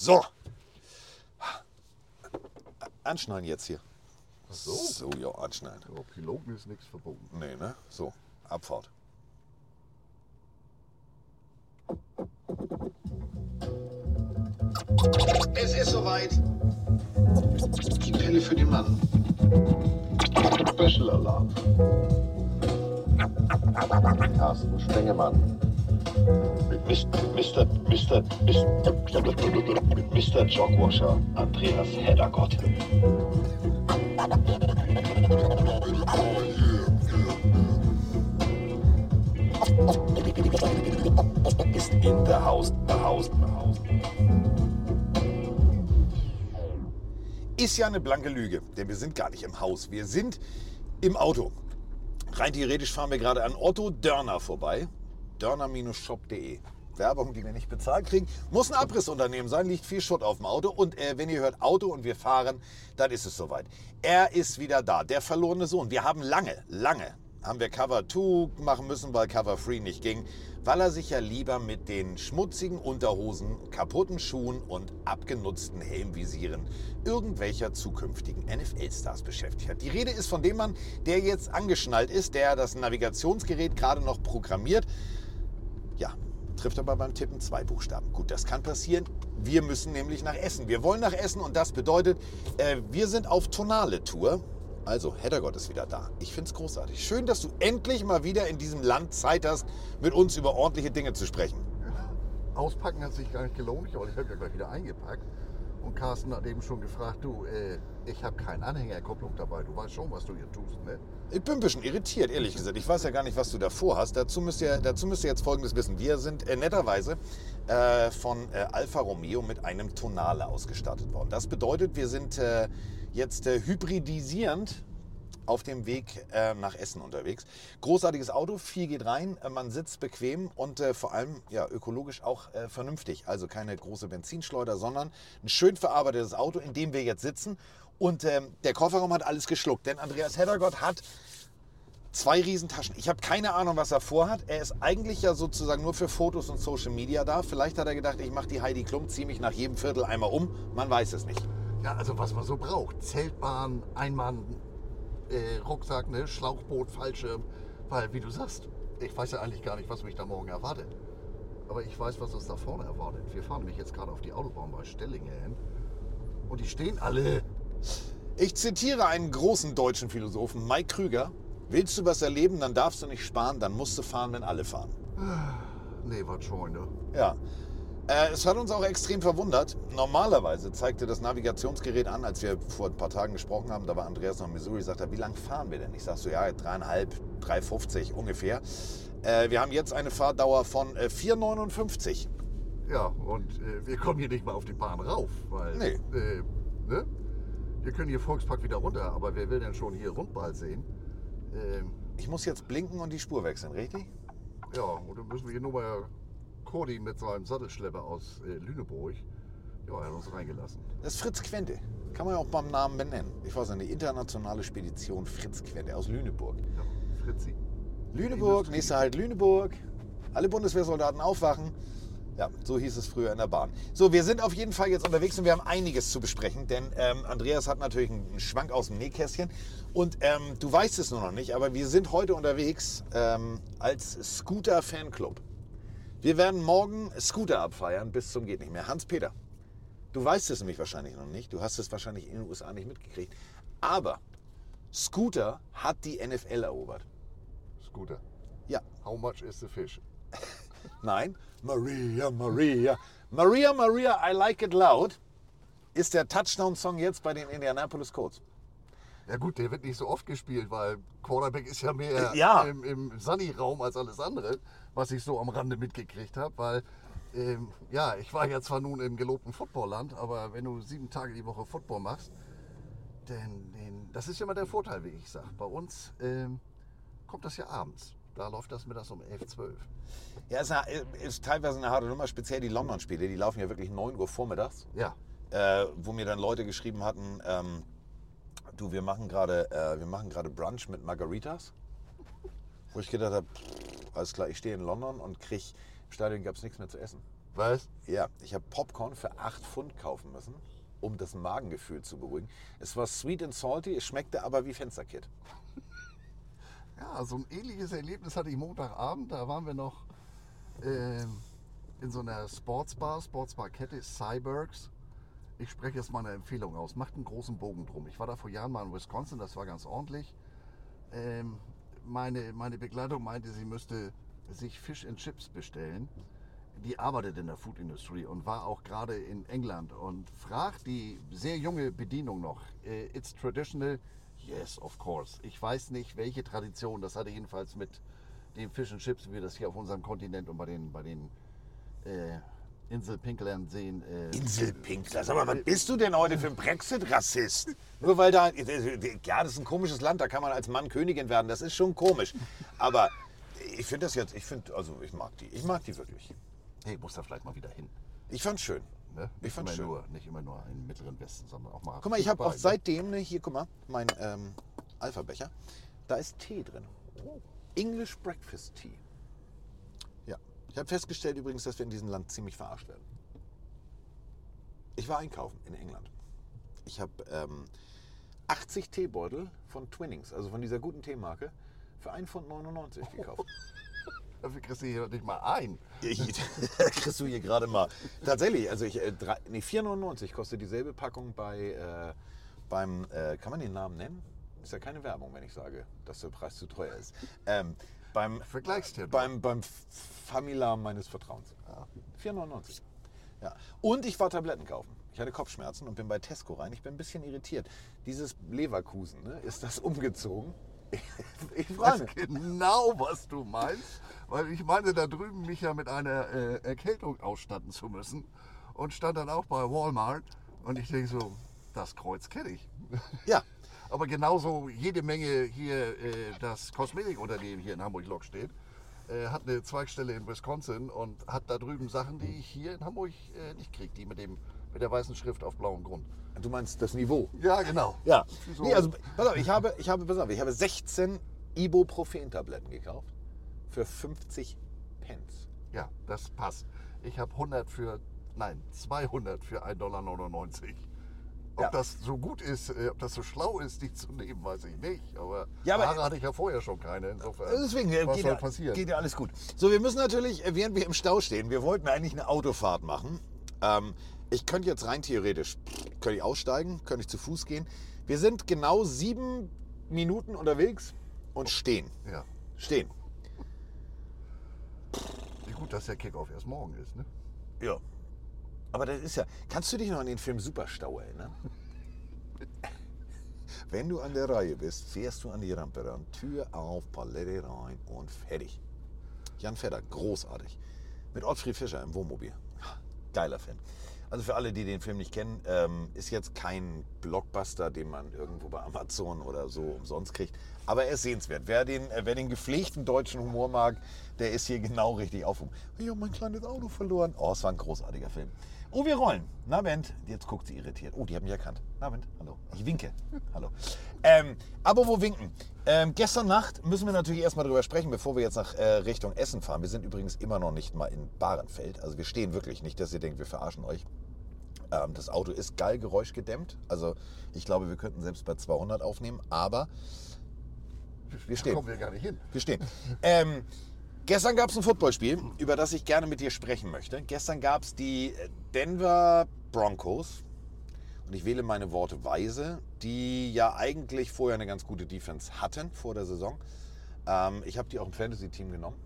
So. Anschneiden jetzt hier. so? So, ja, anschneiden. Ja, Piloten ist nichts verboten. Nee, ne? So, Abfahrt. Es ist soweit. Die Pille für den Mann. Special Alarm. Carsten Spengemann. Mr. Mr. Mr. Mr. Jogwasher Andreas Heddergott. Ist in der Haus, der Haus, der Haus. Ist ja eine blanke Lüge, denn wir sind gar nicht im Haus. Wir sind im Auto. Rein theoretisch fahren wir gerade an Otto Dörner vorbei. Dörner-shop.de. Werbung, die wir nicht bezahlt kriegen. Muss ein Abrissunternehmen sein, liegt viel Schutt auf dem Auto. Und äh, wenn ihr hört Auto und wir fahren, dann ist es soweit. Er ist wieder da, der verlorene Sohn. Wir haben lange, lange, haben wir Cover 2 machen müssen, weil Cover 3 nicht ging, weil er sich ja lieber mit den schmutzigen Unterhosen, kaputten Schuhen und abgenutzten Helmvisieren irgendwelcher zukünftigen NFL-Stars beschäftigt hat. Die Rede ist von dem Mann, der jetzt angeschnallt ist, der das Navigationsgerät gerade noch programmiert. Ja, trifft aber beim Tippen zwei Buchstaben. Gut, das kann passieren. Wir müssen nämlich nach Essen. Wir wollen nach Essen und das bedeutet, äh, wir sind auf Tonale-Tour. Also, Heddergott ist wieder da. Ich finde es großartig. Schön, dass du endlich mal wieder in diesem Land Zeit hast, mit uns über ordentliche Dinge zu sprechen. Auspacken hat sich gar nicht gelohnt, weil ich habe ja gleich wieder eingepackt. Und Carsten hat eben schon gefragt, du, äh, ich habe keine Anhängerkupplung dabei. Du weißt schon, was du hier tust, ne? Ich bin ein bisschen irritiert, ehrlich gesagt. Ich weiß ja gar nicht, was du davor hast. Dazu müsst ihr, dazu müsst ihr jetzt Folgendes wissen. Wir sind äh, netterweise äh, von äh, Alfa Romeo mit einem Tonale ausgestattet worden. Das bedeutet, wir sind äh, jetzt äh, hybridisierend auf dem Weg äh, nach Essen unterwegs. Großartiges Auto, viel geht rein, äh, man sitzt bequem und äh, vor allem ja, ökologisch auch äh, vernünftig. Also keine große Benzinschleuder, sondern ein schön verarbeitetes Auto, in dem wir jetzt sitzen. Und ähm, der Kofferraum hat alles geschluckt, denn Andreas Heddergott hat zwei Riesentaschen. Ich habe keine Ahnung, was er vorhat. Er ist eigentlich ja sozusagen nur für Fotos und Social Media da. Vielleicht hat er gedacht, ich mache die Heidi Klum, ziehe mich nach jedem Viertel einmal um. Man weiß es nicht. Ja, also was man so braucht. Zeltbahn, Einmann, äh, Rucksack, ne? Schlauchboot, Fallschirm. Weil, wie du sagst, ich weiß ja eigentlich gar nicht, was mich da morgen erwartet. Aber ich weiß, was uns da vorne erwartet. Wir fahren nämlich jetzt gerade auf die Autobahn bei Stellingen. Und die stehen alle. Ich zitiere einen großen deutschen Philosophen, Mike Krüger. Willst du was erleben, dann darfst du nicht sparen, dann musst du fahren, wenn alle fahren. Nee, was schon, ne? Ja. Äh, es hat uns auch extrem verwundert. Normalerweise zeigte das Navigationsgerät an, als wir vor ein paar Tagen gesprochen haben, da war Andreas noch in Missouri, sagt er, wie lang fahren wir denn? Ich sag so, ja, dreieinhalb, 3,50 ungefähr. Äh, wir haben jetzt eine Fahrdauer von äh, 4,59. Ja, und äh, wir kommen hier nicht mal auf die Bahn rauf, weil. Nee. Äh, ne? Wir können hier Volkspark wieder runter, aber wer will denn schon hier Rundball sehen? Ähm, Ich muss jetzt blinken und die Spur wechseln, richtig? ja, und dann müssen wir hier nur mal Cordy mit seinem Sattelschlepper aus äh, Lüneburg. Ja, er hat uns reingelassen. Das ist Fritz Quente. Kann man ja auch beim Namen benennen. Ich weiß nicht, eine internationale Spedition Fritz Quente aus Lüneburg. Ja, Fritzi. Lüneburg, nächster Halt Lüneburg. Alle Bundeswehrsoldaten aufwachen. Ja, so hieß es früher in der Bahn. So, wir sind auf jeden Fall jetzt unterwegs und wir haben einiges zu besprechen, denn ähm, Andreas hat natürlich einen Schwank aus dem Nähkästchen und ähm, du weißt es nur noch nicht, aber wir sind heute unterwegs ähm, als Scooter-Fanclub. Wir werden morgen Scooter abfeiern bis zum geht nicht mehr. Hans-Peter, du weißt es nämlich wahrscheinlich noch nicht, du hast es wahrscheinlich in den USA nicht mitgekriegt, aber Scooter hat die NFL erobert. Scooter. Ja, How much is the fish? Nein, Maria, Maria. Maria, Maria, I like it loud ist der Touchdown-Song jetzt bei den Indianapolis Colts. Ja gut, der wird nicht so oft gespielt, weil Quarterback ist ja mehr Ja. im, im Sunny-Raum als alles andere, was ich so am Rande mitgekriegt habe, weil ähm, ja, ich war ja zwar nun im gelobten Footballland, aber wenn du sieben Tage die Woche Football machst, denn, denn das ist ja immer der Vorteil, wie ich sage. Bei uns ähm, kommt das ja abends. Da läuft das mittags um 11, 12. Ja, ist, eine, ist teilweise eine harte Nummer, speziell die London-Spiele. Die laufen ja wirklich 9 Uhr vormittags. Ja, äh, wo mir dann Leute geschrieben hatten, ähm, du, wir machen gerade äh, wir machen gerade Brunch mit Margaritas. Wo ich gedacht habe, alles klar, ich stehe in London und krieg, im Stadion gab es nichts mehr zu essen. Was? Ja, ich habe Popcorn für 8 Pfund kaufen müssen, um das Magengefühl zu beruhigen. Es war sweet and salty, es schmeckte aber wie Fensterkit. Ja, so ein ähnliches Erlebnis hatte ich Montagabend. Da waren wir noch ähm, in so einer Sportsbar, Sportsbar-Kette Cybergs. Ich spreche jetzt mal eine Empfehlung aus. Macht einen großen Bogen drum. Ich war da vor Jahren mal in Wisconsin, das war ganz ordentlich. Ähm, meine, meine Begleitung meinte, sie müsste sich Fish and Chips bestellen. Die arbeitet in der Food Industry und war auch gerade in England und fragt die sehr junge Bedienung noch, äh, it's traditional? Yes, of course. Ich weiß nicht, welche Tradition, das hatte jedenfalls mit den Fish and Chips, wie wir das hier auf unserem Kontinent und bei den, bei den äh, Inselpinklern sehen. Äh, Inselpinkler. Sag mal, was bist du denn heute für ein Brexit-Rassist? Nur weil da. Ja, das ist ein komisches Land, da kann man als Mann Königin werden. Das ist schon komisch. Aber ich finde das jetzt. Ich finde, also ich mag die. Ich mag die wirklich. hey, muss da vielleicht mal wieder hin. Ich fand's schön. Ne? Ich Nicht, fand's immer schön. nur, nicht immer nur im Mittleren Westen, sondern auch mal. Guck mal, ich habe auch seitdem, ne, hier, guck mal, mein ähm, Alpha-Becher. Da ist Tee drin. English Breakfast Tea. Ich habe festgestellt übrigens, dass wir in diesem Land ziemlich verarscht werden. Ich war einkaufen in England. Ich habe ähm, 80 Teebeutel von Twinnings, also von dieser guten Teemarke, für 1,99 Pfund gekauft. Dafür kriegst du hier nicht mal ein. Ich, kriegst du hier gerade mal. Tatsächlich, also ich, äh, drei- nee, 4,99 kostet dieselbe Packung bei, äh, beim, äh, kann man den Namen nennen? Ist ja keine Werbung, wenn ich sage, dass der Preis zu teuer ist. Ähm, beim, Vergleichstipp. beim, beim Familar meines Vertrauens. 4,99. Ja. Und ich war Tabletten kaufen. Ich hatte Kopfschmerzen und bin bei Tesco rein. Ich bin ein bisschen irritiert. Dieses Leverkusen, ne, ist das umgezogen? Ich Ich frage weiß genau, was du meinst, weil ich meinte da drüben mich ja mit einer äh, Erkältung ausstatten zu müssen und stand dann auch bei Walmart und ich denke so, das Kreuz kenne ich. Ja, Aber genauso jede Menge hier äh, das Kosmetikunternehmen hier in Hamburg-Lok steht, äh, hat eine Zweigstelle in Wisconsin und hat da drüben Sachen, die ich hier in Hamburg äh, nicht kriege, die mit, dem, mit der weißen Schrift auf blauem Grund. du meinst das Niveau. Ja, genau. Ja. So. Nee, also, pass auf, ich habe, ich habe, pass auf, ich habe 16 Ibuprofen-Tabletten gekauft für 50 Pence. Ja, das passt. Ich habe 100 für, nein, 200 für 1,99 Dollar. Ob Ja. das so gut ist, äh, ob das so schlau ist, die zu nehmen, weiß ich nicht. Aber, Ja, aber- Haare hatte ich ja vorher schon keine. Insofern, Deswegen äh, was geht, soll ja, passieren? geht ja alles gut. So, wir müssen natürlich, äh, während wir im Stau stehen, wir wollten eigentlich eine Autofahrt machen. Ähm, ich könnte jetzt rein theoretisch, könnte ich aussteigen, könnte ich zu Fuß gehen. Wir sind genau sieben Minuten unterwegs und stehen. ja. Stehen. Wie gut, dass der Kickoff erst morgen ist. Ne? Ja. Aber das ist ja. Kannst du dich noch an den Film Superstau erinnern? Wenn du an der Reihe bist, fährst du an die Rampe ran, Tür auf, Palette rein und fertig. Jan Fedder, großartig. Mit Ottfried Fischer im Wohnmobil. Geiler Film. Also für alle, die den Film nicht kennen, ähm, ist jetzt kein Blockbuster, den man irgendwo bei Amazon oder so umsonst kriegt. Aber er ist sehenswert. Wer den, äh, wer den gepflegten deutschen Humor mag, der ist hier genau richtig aufgehoben. Ich habe mein kleines Auto verloren. Oh, es war ein großartiger Film. Oh, wir rollen. Na, Bent. Jetzt guckt sie irritiert. Oh, die haben mich erkannt. Na, Bent. Hallo. Ich winke. Hallo. Ähm, aber wo winken? Ähm, gestern Nacht müssen wir natürlich erstmal drüber sprechen, bevor wir jetzt nach äh, Richtung Essen fahren. Wir sind übrigens immer noch nicht mal in Bahrenfeld. Also wir stehen wirklich nicht, dass ihr denkt, wir verarschen euch. Ähm, das Auto ist geil geräuschgedämmt. Also ich glaube, wir könnten selbst bei 200 aufnehmen. Aber wir Da stehen. kommen wir gar nicht hin. Wir stehen. Ähm, gestern gab es ein Footballspiel, über das ich gerne mit dir sprechen möchte. Gestern gab es die Denver Broncos. Und ich wähle meine Worte weise, die ja eigentlich vorher eine ganz gute Defense hatten vor der Saison. Ähm, ich habe die auch im Fantasy-Team genommen,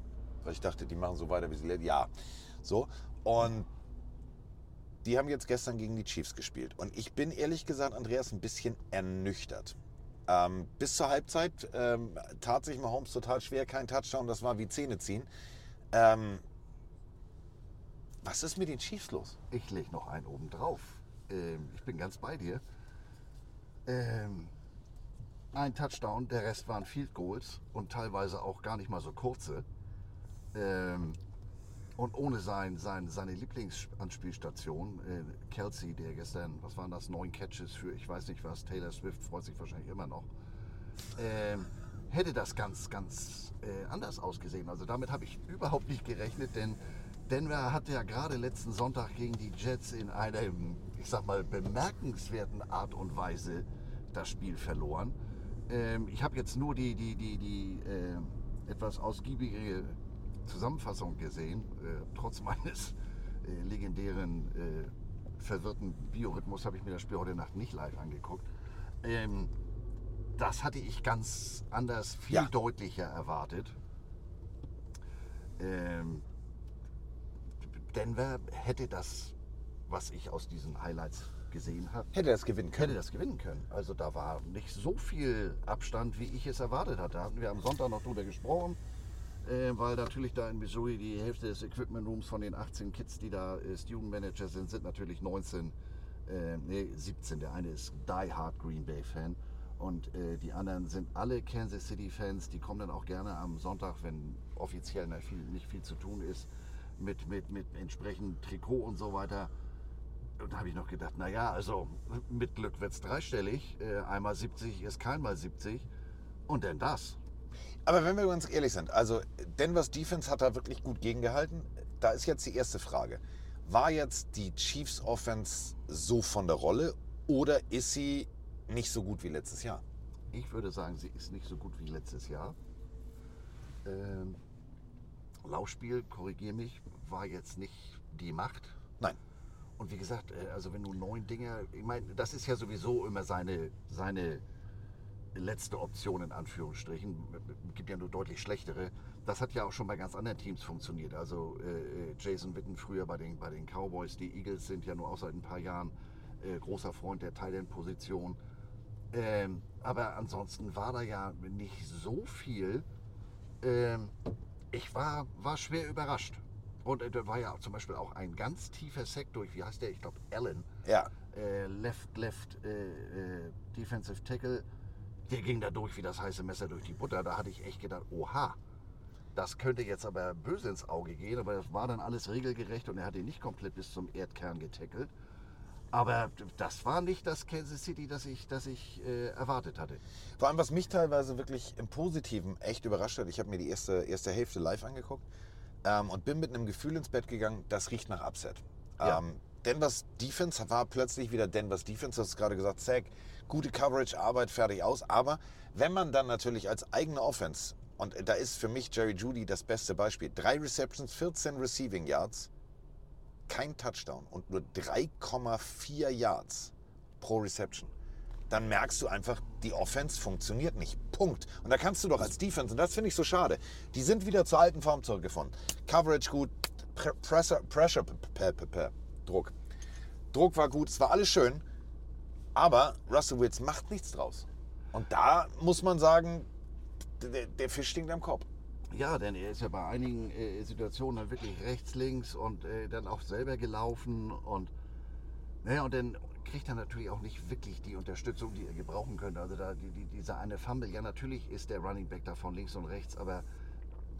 weil ich dachte, die machen so weiter, wie sie letztes Ja, so. Und die haben jetzt gestern gegen die Chiefs gespielt. Und ich bin ehrlich gesagt, Andreas, ein bisschen ernüchtert. Ähm, bis zur Halbzeit ähm, tat sich Mahomes total schwer, kein Touchdown, das war wie Zähne ziehen. Ähm, was ist mit den Chiefs los? Ich lege noch einen oben drauf. Ähm, ich bin ganz bei dir. Ähm, ein Touchdown, der Rest waren Field Goals und teilweise auch gar nicht mal so kurze. Ähm, und ohne sein, sein, seine Lieblingsanspielstation, äh, Kelsey, der gestern, was waren das, neun Catches für ich weiß nicht was, Taylor Swift freut sich wahrscheinlich immer noch, ähm, hätte das ganz, ganz äh, anders ausgesehen. Also damit habe ich überhaupt nicht gerechnet, denn Denver hat ja gerade letzten Sonntag gegen die Jets in einem, ich sag mal, bemerkenswerten Art und Weise das Spiel verloren. Ähm, ich habe jetzt nur die, die, die, die äh, etwas ausgiebige Zusammenfassung gesehen, äh, trotz meines äh, legendären äh, verwirrten Biorhythmus habe ich mir das Spiel heute Nacht nicht live angeguckt. Ähm, das hatte ich ganz anders, viel Ja. deutlicher erwartet. Ähm, Denver hätte das, was ich aus diesen Highlights gesehen habe, Hätte es gewinnen hätte können. das gewinnen können. Also da war nicht so viel Abstand, wie ich es erwartet hatte. Da hatten wir am Sonntag noch drüber gesprochen, äh, weil natürlich da in Missouri die Hälfte des Equipment Rooms von den 18 Kids, die da äh, Student Manager sind, sind natürlich 19, äh, nee 17. Der eine ist Die Hard Green Bay Fan und äh, die anderen sind alle Kansas City Fans. Die kommen dann auch gerne am Sonntag, wenn offiziell nicht viel, nicht viel zu tun ist, mit, mit, mit entsprechendem Trikot und so weiter. Und da habe ich noch gedacht, naja, also mit Glück wird es dreistellig. Äh, einmal 70 ist keinmal 70. Und denn das. Aber wenn wir ganz ehrlich sind, also Denvers Defense hat da wirklich gut gegengehalten. Da ist jetzt die erste Frage. War jetzt die Chiefs Offense so von der Rolle oder ist sie nicht so gut wie letztes Jahr? Ich würde sagen, sie ist nicht so gut wie letztes Jahr. Ähm, Laufspiel, korrigiere mich, war jetzt nicht die Macht. Nein. Und wie gesagt, äh, also wenn du neun Dinger, ich meine, das ist ja sowieso immer seine, seine letzte Option in Anführungsstrichen. Gibt ja nur deutlich schlechtere. Das hat ja auch schon bei ganz anderen Teams funktioniert. Also äh, Jason Witten früher bei den, bei den Cowboys, die Eagles sind ja nur auch seit ein paar Jahren äh, großer Freund der Thailand-Position. Ähm, aber ansonsten war da ja nicht so viel. Ähm, ich war, war schwer überrascht. Und äh, da war ja zum Beispiel auch ein ganz tiefer Sack durch, wie heißt der? Ich glaube, Allen. Ja. Äh, left, left, äh, äh, Defensive Tackle. Der ging da durch wie das heiße Messer durch die Butter. Da hatte ich echt gedacht, oha. Das könnte jetzt aber böse ins Auge gehen, aber das war dann alles regelgerecht und er hat ihn nicht komplett bis zum Erdkern getackelt. Aber das war nicht das Kansas City, das ich, das ich äh, erwartet hatte. Vor allem, was mich teilweise wirklich im Positiven echt überrascht hat, ich habe mir die erste, erste Hälfte live angeguckt ähm, und bin mit einem Gefühl ins Bett gegangen, das riecht nach Upset. Ja. Ähm, Denvers Defense war plötzlich wieder Denvers Defense, du hast gerade gesagt, Zack, gute Coverage, Arbeit, fertig aus. Aber wenn man dann natürlich als eigene Offense, und da ist für mich Jerry Judy das beste Beispiel, drei Receptions, 14 Receiving Yards, kein Touchdown und nur 3,4 Yards pro Reception, dann merkst du einfach, die Offense funktioniert nicht. Punkt. Und da kannst du doch als Defense, und das finde ich so schade, die sind wieder zur alten Form zurückgefunden. Coverage gut, Pre Pressure, Pressure, Druck. Druck war gut, es war alles schön, aber Russell Wills macht nichts draus. Und da muss man sagen, der, der Fisch stinkt am Kopf. Ja, denn er ist ja bei einigen äh, Situationen dann wirklich rechts, links und äh, dann auch selber gelaufen und naja, und dann kriegt er natürlich auch nicht wirklich die Unterstützung, die er gebrauchen könnte. Also da die, die, dieser eine Fumble, ja natürlich ist der Running Back da von links und rechts, aber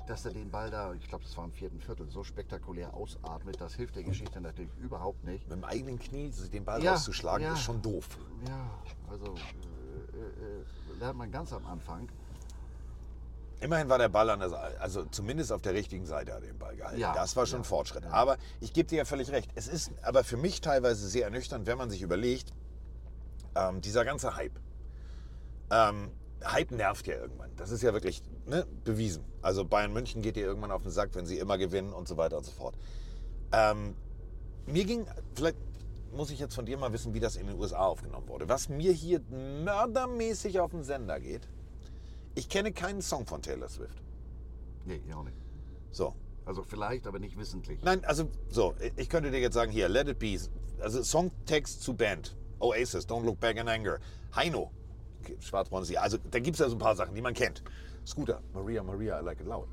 dass er den Ball da, ich glaube, das war im vierten Viertel, so spektakulär ausatmet, das hilft der Geschichte natürlich überhaupt nicht. Mit dem eigenen Knie den Ball Ja, rauszuschlagen, ja. ist schon doof. Ja, also äh, äh, lernt man ganz am Anfang. Immerhin war der Ball an der Seite, also zumindest auf der richtigen Seite hat er den Ball gehalten. Ja, das war schon ja, Fortschritt. Aber ich gebe dir ja völlig recht. Es ist aber für mich teilweise sehr ernüchternd, wenn man sich überlegt, ähm, dieser ganze Hype. Ähm, Hype nervt ja irgendwann. Das ist ja wirklich ne, bewiesen. Also Bayern München geht dir irgendwann auf den Sack, wenn sie immer gewinnen und so weiter und so fort. Ähm, mir ging, vielleicht muss ich jetzt von dir mal wissen, wie das in den USA aufgenommen wurde. Was mir hier mördermäßig auf den Sender geht, ich kenne keinen Song von Taylor Swift. Nee, ich auch nicht. So. Also vielleicht, aber nicht wissentlich. Nein, also so, ich könnte dir jetzt sagen, hier, Let It Be, also Songtext zu Band, Oasis, Don't Look Back in Anger, Heino, Schwarzbraun See, also da gibt es ja so ein paar Sachen, die man kennt. Scooter, Maria, Maria, I Like It Loud.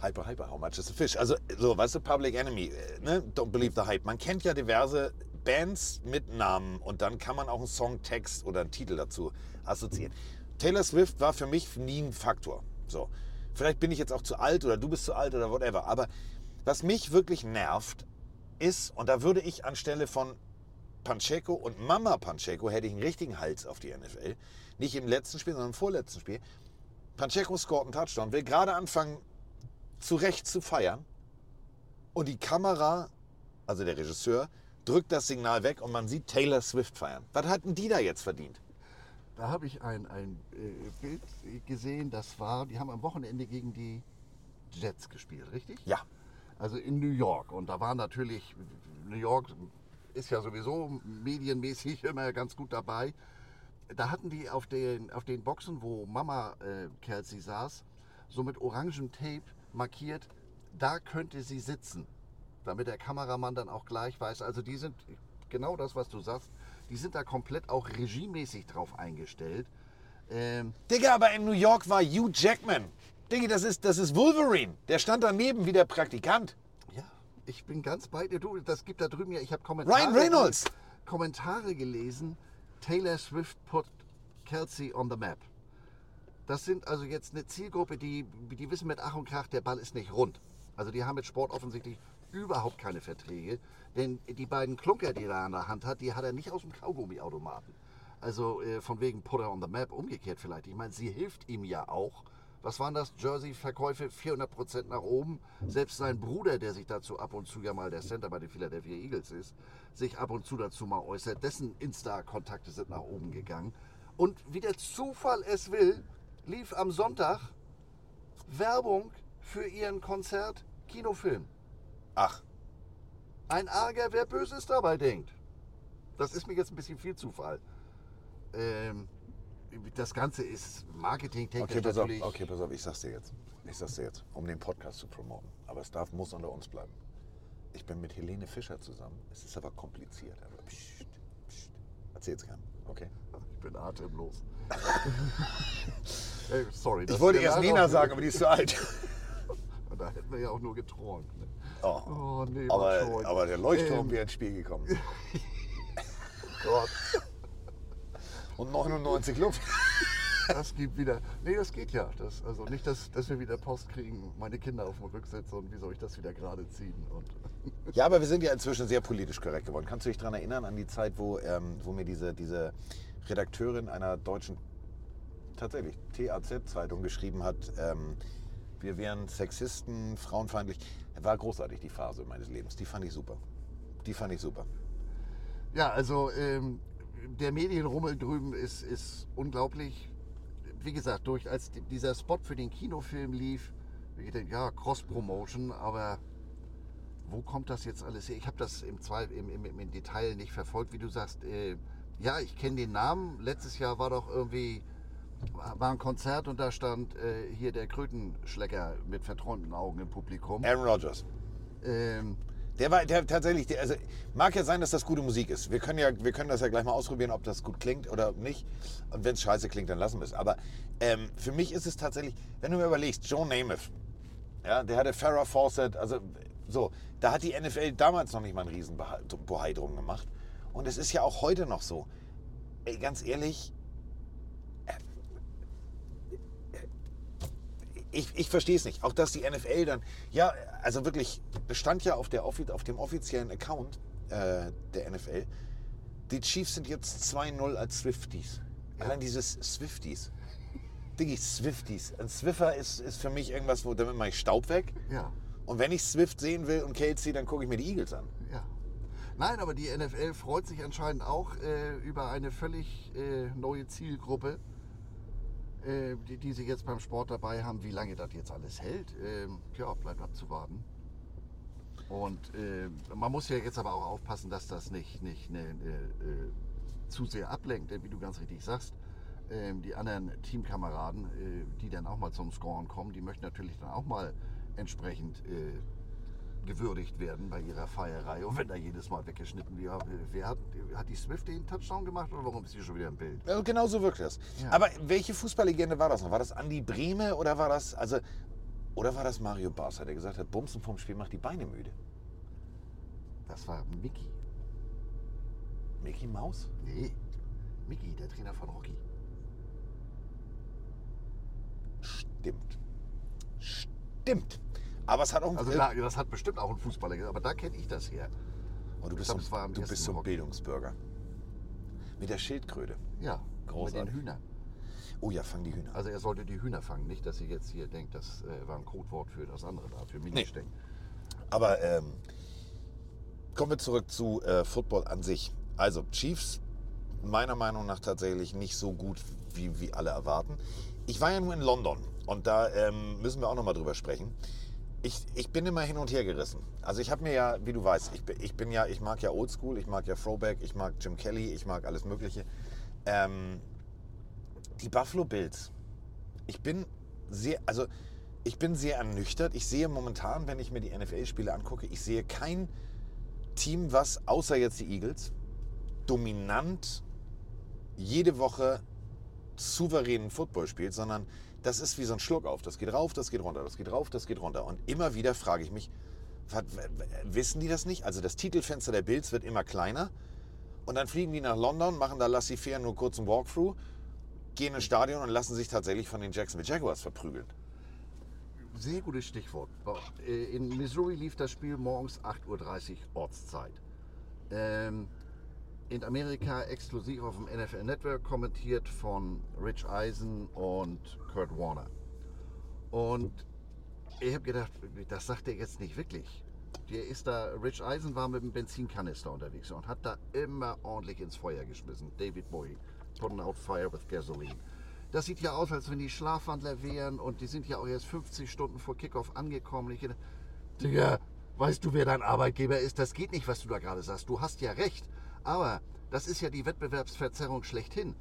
Hyper, Hyper, How Much is a Fish? Also so, weißt du, Public Enemy, äh, ne? Don't Believe the Hype. Man kennt ja diverse Bands mit Namen und dann kann man auch einen Songtext oder einen Titel dazu assoziieren. Taylor Swift war für mich nie ein Faktor. So. Vielleicht bin ich jetzt auch zu alt oder du bist zu alt oder whatever. Aber was mich wirklich nervt, ist, und da würde ich anstelle von Pancheco und Mama Pancheco hätte ich einen richtigen Hals auf die NFL. Nicht im letzten Spiel, sondern im vorletzten Spiel. Pancheco scoret einen Touchdown, will gerade anfangen, zu Recht zu feiern. Und die Kamera, also der Regisseur, drückt das Signal weg und man sieht Taylor Swift feiern. Was hatten die da jetzt verdient? Da habe ich ein, ein äh, Bild gesehen, das war, die haben am Wochenende gegen die Jets gespielt, richtig? Ja. Also in New York. Und da war natürlich, New York ist ja sowieso medienmäßig immer ganz gut dabei. Da hatten die auf den, auf den Boxen, wo Mama äh, Kelsey saß, so mit orangem Tape markiert, da könnte sie sitzen. Damit der Kameramann dann auch gleich weiß. Also die sind, genau das, was du sagst, die sind da komplett auch regiemäßig drauf eingestellt. Ähm, Digga, aber in New York war Hugh Jackman. Digga, das ist, das ist Wolverine. Der stand daneben wie der Praktikant. Ja, ich bin ganz bei dir. Du, das gibt da drüben ja, ich habe Kommentare, Ryan Reynolds. Kommentare gelesen. Taylor Swift put Kelsey on the map. Das sind also jetzt eine Zielgruppe, die, die wissen mit Ach und Krach, der Ball ist nicht rund. Also die haben mit Sport offensichtlich überhaupt keine Verträge. Denn die beiden Klunker, die er an der Hand hat, die hat er nicht aus dem Kaugummiautomaten. Also äh, von wegen Put her on the map, umgekehrt vielleicht. Ich meine, sie hilft ihm ja auch. Was waren das? Jersey-Verkäufe 400% nach oben. Selbst sein Bruder, der sich dazu ab und zu ja mal der Center bei den Philadelphia Eagles ist, sich ab und zu dazu mal äußert. Dessen Insta-Kontakte sind nach oben gegangen. Und wie der Zufall es will, lief am Sonntag Werbung für ihren Konzert Kinofilm. Ach, Ein Arger, wer Böses dabei denkt. Das ist mir jetzt ein bisschen viel Zufall. Ähm, das Ganze ist marketingtechnisch okay, pass auf, natürlich. okay, pass auf, ich sag's dir jetzt. Ich sag's dir jetzt, um den Podcast zu promoten. Aber es darf, muss unter uns bleiben. Ich bin mit Helene Fischer zusammen. Es ist aber kompliziert. Aber pst, pst. Erzähl's gern, okay? Ich bin atemlos. Ey, sorry. das Ich wollte erst Nina sagen, aber die ist zu alt. Da hätten wir ja auch nur geträumt. Ne? Oh. Oh, nee, aber, aber der Leuchtturm Ähm. wäre ins Spiel gekommen. Gott, Und 99 Luft. das gibt wieder. Nee, das geht ja. Das, also nicht, dass, dass wir wieder Post kriegen, meine Kinder auf dem Rücksitz und wie soll ich das wieder gerade ziehen? Und Ja, aber wir sind ja inzwischen sehr politisch korrekt geworden. Kannst du dich daran erinnern, an die Zeit, wo, ähm, wo mir diese, diese Redakteurin einer deutschen, tatsächlich, TAZ-Zeitung geschrieben hat, ähm, wir wären Sexisten, frauenfeindlich. War großartig, die Phase meines Lebens. Die fand ich super. Die fand ich super. Ja, also ähm, der Medienrummel drüben ist, ist unglaublich. Wie gesagt, durch als di- dieser Spot für den Kinofilm lief, ich denke, ja, Cross-Promotion, aber wo kommt das jetzt alles her? Ich habe das im, im, im, im Detail nicht verfolgt, wie du sagst. Äh, ja, ich kenne den Namen. Letztes Jahr war doch irgendwie war ein Konzert und da stand äh, hier der Krötenschlecker mit verträumten Augen im Publikum. Aaron Rodgers. Ähm, Der war der, tatsächlich, der, also mag ja sein, dass das gute Musik ist. Wir können ja, wir können das ja gleich mal ausprobieren, ob das gut klingt oder nicht. Und wenn es scheiße klingt, dann lassen wir es. Aber ähm, für mich ist es tatsächlich, wenn du mir überlegst, Joe Namath, ja, der hatte Farrah Fawcett, also so, da hat die NFL damals noch nicht mal einen riesen Bohai drum gemacht. Und es ist ja auch heute noch so. Ey, ganz ehrlich, ich, ich verstehe es nicht. Auch dass die NFL dann, ja, also wirklich, das stand ja auf, der, auf dem offiziellen Account äh, der NFL, die Chiefs sind jetzt 2-0 als Swifties. Allein dieses Swifties. Diggi, Swifties. Ein Swiffer ist, ist für mich irgendwas, wo damit mache ich Staub weg. ja. Und wenn ich Swift sehen will und Kelsey, dann gucke ich mir die Eagles an. Ja. Nein, aber die NFL freut sich anscheinend auch äh, über eine völlig äh, neue Zielgruppe, äh, die, die sie jetzt beim Sport dabei haben. Wie lange das jetzt alles hält, ähm, ja, bleibt abzuwarten. Und äh, man muss ja jetzt aber auch aufpassen, dass das nicht, nicht ne, äh, äh, zu sehr ablenkt, denn wie du ganz richtig sagst, ähm, die anderen Teamkameraden, äh, die dann auch mal zum Scoren kommen, die möchten natürlich dann auch mal entsprechend äh, gewürdigt werden bei ihrer Feierei. Und wenn da jedes Mal weggeschnitten wird, wer hat, hat die Swift den Touchdown gemacht oder warum ist sie schon wieder im Bild? Ja, genau so wirkt das. Ja. Aber welche Fußballlegende war das noch? War das Andi Brehme oder war das, also, oder war das Mario Barca, der gesagt hat, Bumsen vom Spiel macht die Beine müde? Das war Mickey. Mickey Maus? Nee, Mickey, der Trainer von Rocky. Stimmt. Stimmt. Aber es hat auch Also da, das hat bestimmt auch ein Fußballer gesagt, aber da kenne ich das her. Oh, du bist, glaub, so, du bist so ein. Bildungsbürger. Mit der Schildkröte. Ja, Großartig. mit den Hühnern. Oh ja, fang die Hühner. Also er sollte die Hühner fangen, nicht, dass ihr jetzt hier denkt, das äh, war ein Codewort für das andere da, für Ministenk. Aber ähm, kommen wir zurück zu äh, Football an sich. Also Chiefs meiner Meinung nach tatsächlich nicht so gut, wie, wie alle erwarten. Ich war ja nur in London und da ähm, müssen wir auch nochmal drüber sprechen. Ich, ich bin immer hin und her gerissen. Also ich habe mir ja, wie du weißt, ich, ich bin ja, ich mag ja Oldschool, ich mag ja Throwback, ich mag Jim Kelly, ich mag alles Mögliche. Ähm, die Buffalo Bills. Ich bin sehr, also ich bin sehr ernüchtert. Ich sehe momentan, wenn ich mir die NFL-Spiele angucke, ich sehe kein Team, was außer jetzt die Eagles dominant jede Woche souveränen Football spielt, sondern das ist wie so ein Schluck auf. Das geht rauf, das geht runter, das geht rauf, das geht runter. Und immer wieder frage ich mich, wissen die das nicht? Also das Titelfenster der Bills wird immer kleiner. Und dann fliegen die nach London, machen da laissez-faire nur kurz einen Walkthrough, gehen ins Stadion und lassen sich tatsächlich von den Jacksonville Jaguars verprügeln. Sehr gutes Stichwort. Äh, In Missouri lief das Spiel morgens 8.30 Uhr Ortszeit. Ähm, in Amerika exklusiv auf dem NFL Network kommentiert von Rich Eisen und Kurt Warner. Und ich habe gedacht, das sagt er jetzt nicht wirklich. Der ist da, Rich Eisen war mit einem Benzinkanister unterwegs und hat da immer ordentlich ins Feuer geschmissen. David Bowie, putting out fire with gasoline. Das sieht ja aus, als wenn die Schlafwandler wären und die sind ja auch erst 50 Stunden vor Kickoff angekommen. Ich Digga, weißt du, wer dein Arbeitgeber ist? Das geht nicht, was du da gerade sagst. Du hast ja recht. Aber das ist ja die Wettbewerbsverzerrung schlechthin.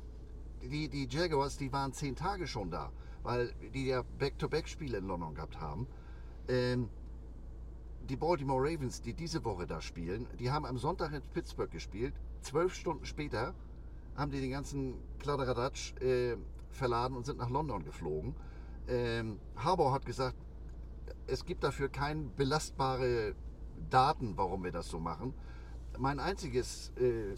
Die, die Jaguars, die waren zehn Tage schon da, weil die ja Back-to-Back-Spiele in London gehabt haben. Ähm, die Baltimore Ravens, die diese Woche da spielen, die haben am Sonntag in Pittsburgh gespielt. Zwölf Stunden später haben die den ganzen Kladderadatsch äh, verladen und sind nach London geflogen. Ähm, Harbour hat gesagt, es gibt dafür keine belastbare Daten, warum wir das so machen. Mein einziges, äh,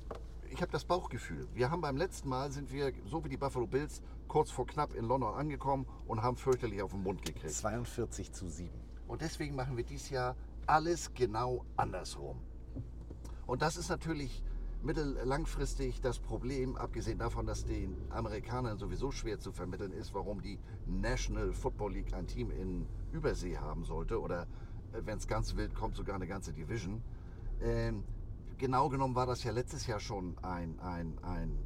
ich habe das Bauchgefühl. Wir haben beim letzten Mal sind wir, so wie die Buffalo Bills, kurz vor knapp in London angekommen und haben fürchterlich auf den Mund gekriegt. 42 zu 7. Und deswegen machen wir dieses Jahr alles genau andersrum. Und das ist natürlich mittellangfristig das Problem, abgesehen davon, dass den Amerikanern sowieso schwer zu vermitteln ist, warum die National Football League ein Team in Übersee haben sollte oder wenn es ganz wild kommt, sogar eine ganze Division. Ähm, genau genommen war das ja letztes Jahr schon ein, ein, ein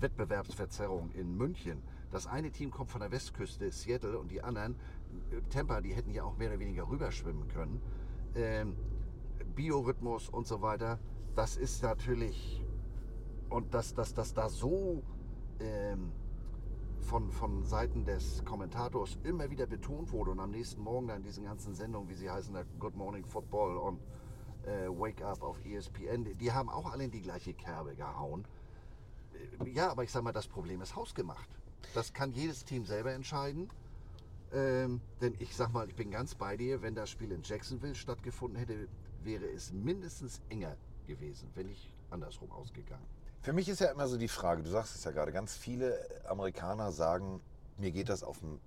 Wettbewerbsverzerrung in München. Das eine Team kommt von der Westküste, Seattle, und die anderen, Tampa, die hätten ja auch mehr oder weniger rüberschwimmen können. Ähm, Biorhythmus und so weiter, das ist natürlich, und dass das, das da so ähm, von, von Seiten des Kommentators immer wieder betont wurde und am nächsten Morgen dann diesen ganzen Sendungen, wie sie heißen, da Good Morning Football und äh, Wake Up auf ESPN, die haben auch alle in die gleiche Kerbe gehauen. Äh, Ja, aber ich sag mal, das Problem ist hausgemacht. Das kann jedes Team selber entscheiden. Ähm, denn ich sag mal, ich bin ganz bei dir, wenn das Spiel in Jacksonville stattgefunden hätte, wäre es mindestens enger gewesen, wenn nicht andersrum ausgegangen. Für mich ist ja immer so die Frage, du sagst es ja gerade, ganz viele Amerikaner sagen, mir geht das auf den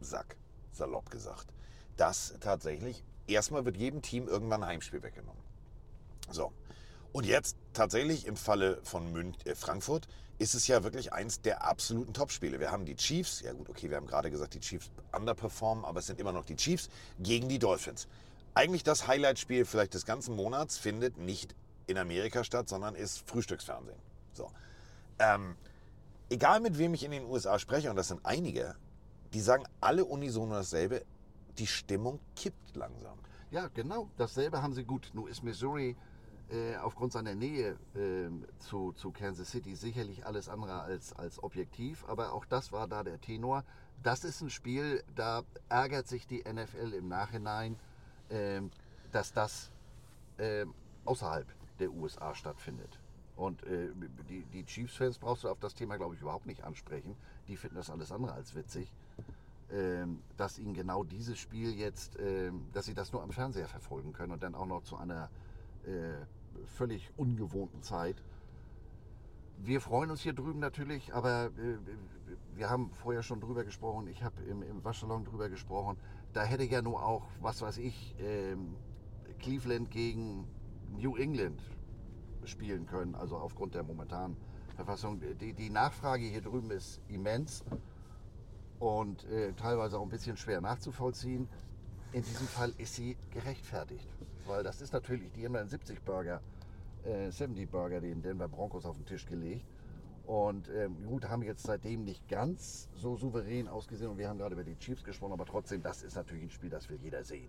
Sack, salopp gesagt. Dass tatsächlich, erstmal wird jedem Team irgendwann ein Heimspiel weggenommen. So. Und jetzt tatsächlich im Falle von Mün äh, Frankfurt ist es ja wirklich eins der absoluten Topspiele. Wir haben die Chiefs, ja gut, okay, wir haben gerade gesagt, die Chiefs underperformen, aber es sind immer noch die Chiefs gegen die Dolphins. Eigentlich das Highlightspiel vielleicht des ganzen Monats findet nicht in Amerika statt, sondern ist Frühstücksfernsehen. So. Ähm, egal mit wem ich in den USA spreche, und das sind einige, die sagen alle unisono dasselbe, die Stimmung kippt langsam. Ja, genau. Dasselbe haben sie gut. Nur ist Missouri äh, aufgrund seiner Nähe ähm, zu, zu Kansas City sicherlich alles andere als, als objektiv. Aber auch das war da der Tenor. Das ist ein Spiel, da ärgert sich die NFL im Nachhinein, ähm, dass das ähm, außerhalb der USA stattfindet. Und äh, die, die Chiefs-Fans brauchst du auf das Thema, glaube ich, überhaupt nicht ansprechen. Die finden das alles andere als witzig dass ihnen genau dieses Spiel jetzt, ähm, dass sie das nur am Fernseher verfolgen können und dann auch noch zu einer äh, völlig ungewohnten Zeit. Wir freuen uns hier drüben natürlich, aber äh, wir haben vorher schon drüber gesprochen, ich habe im, im Waschsalon drüber gesprochen, da hätte ja nur auch, was weiß ich, ähm, Cleveland gegen New England spielen können, also aufgrund der momentanen Verfassung. Die, die Nachfrage hier drüben ist immens und äh, teilweise auch ein bisschen schwer nachzuvollziehen. in diesem Fall ist sie gerechtfertigt. Weil das ist natürlich, die haben dann 70 Burger, äh, 70 Burger den Denver Broncos auf den Tisch gelegt. Und ähm, gut, haben jetzt seitdem nicht ganz so souverän ausgesehen. Und wir haben gerade über die Chiefs gesprochen, aber trotzdem, das ist natürlich ein Spiel, das will jeder sehen.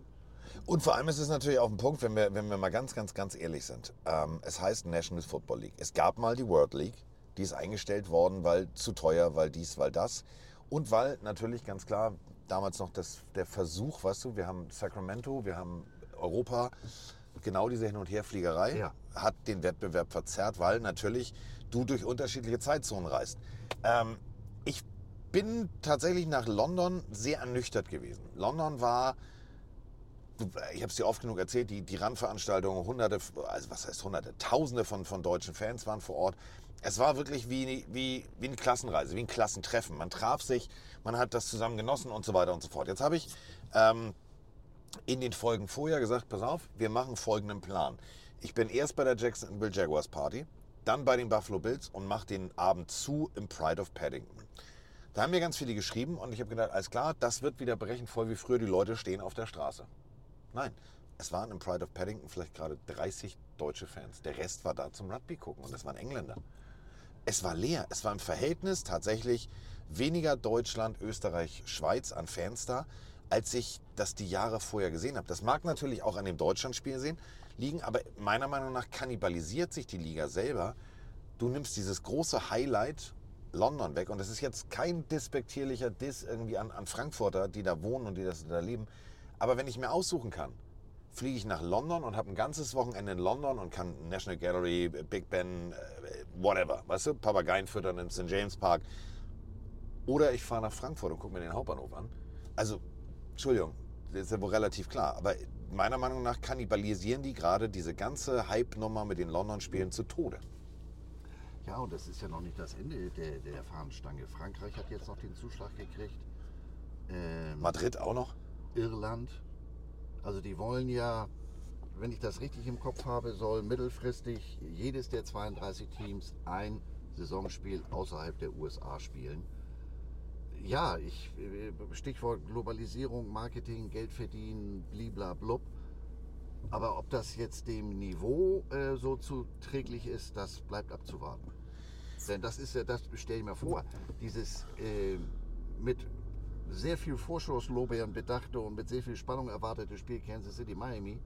Und vor allem ist es natürlich auch ein Punkt, wenn wir, wenn wir mal ganz, ganz, ganz ehrlich sind. Ähm, es heißt National Football League. Es gab mal die World League, die ist eingestellt worden, weil zu teuer, weil dies, weil das. Und weil natürlich ganz klar damals noch das, der Versuch, weißt du, wir haben Sacramento, wir haben Europa, genau diese Hin- und Herfliegerei Ja. hat den Wettbewerb verzerrt, weil natürlich du durch unterschiedliche Zeitzonen reist. Ähm, ich bin tatsächlich nach London sehr ernüchtert gewesen. London war, ich habe es dir oft genug erzählt, die, die Randveranstaltungen, hunderte, also was heißt hunderte, tausende von, von deutschen Fans waren vor Ort. Es war wirklich wie, wie, wie eine Klassenreise, wie ein Klassentreffen. Man traf sich, man hat das zusammen genossen und so weiter und so fort. Jetzt habe ich ähm, in den Folgen vorher gesagt, pass auf, wir machen folgenden Plan. Ich bin erst bei der Jacksonville Jaguars Party, dann bei den Buffalo Bills und mache den Abend zu im Pride of Paddington. Da haben mir ganz viele geschrieben und ich habe gedacht, alles klar, das wird wieder brechend voll wie früher, die Leute stehen auf der Straße. Nein, es waren im Pride of Paddington vielleicht gerade 30 deutsche Fans. Der Rest war da zum Rugby gucken und das waren Engländer. Es war leer. Es war im Verhältnis tatsächlich weniger Deutschland, Österreich, Schweiz an Fans da, als ich das die Jahre vorher gesehen habe. Das mag natürlich auch an dem Deutschlandspiel sehen, liegen, aber meiner Meinung nach kannibalisiert sich die Liga selber. Du nimmst dieses große Highlight London weg und das ist jetzt kein despektierlicher Diss irgendwie an, an Frankfurter, die da wohnen und die das da leben. Aber wenn ich mir aussuchen kann, fliege ich nach London und habe ein ganzes Wochenende in London und kann National Gallery, Big Ben, äh, whatever, weißt du, Papageien füttern im St. James Park. Oder ich fahre nach Frankfurt und gucke mir den Hauptbahnhof an. Also, Entschuldigung, das ist ja wohl relativ klar. Aber meiner Meinung nach kannibalisieren die gerade diese ganze Hype-Nummer mit den London-Spielen zu Tode. Ja, und das ist ja noch nicht das Ende der, der Fahnenstange. Frankreich hat jetzt noch den Zuschlag gekriegt. Ähm, Madrid auch noch? Irland. Also die wollen ja, wenn ich das richtig im Kopf habe, soll mittelfristig jedes der 32 Teams ein Saisonspiel außerhalb der USA spielen. Ja, ich, Stichwort Globalisierung, Marketing, Geld verdienen, bliblablub. Aber ob das jetzt dem Niveau äh, so zuträglich ist, das bleibt abzuwarten. Denn das ist ja, das stell ich mir vor, dieses äh, mit sehr viel Vorschusslorbeeren bedachte und mit sehr viel Spannung erwartete Spiel Kansas City Miami,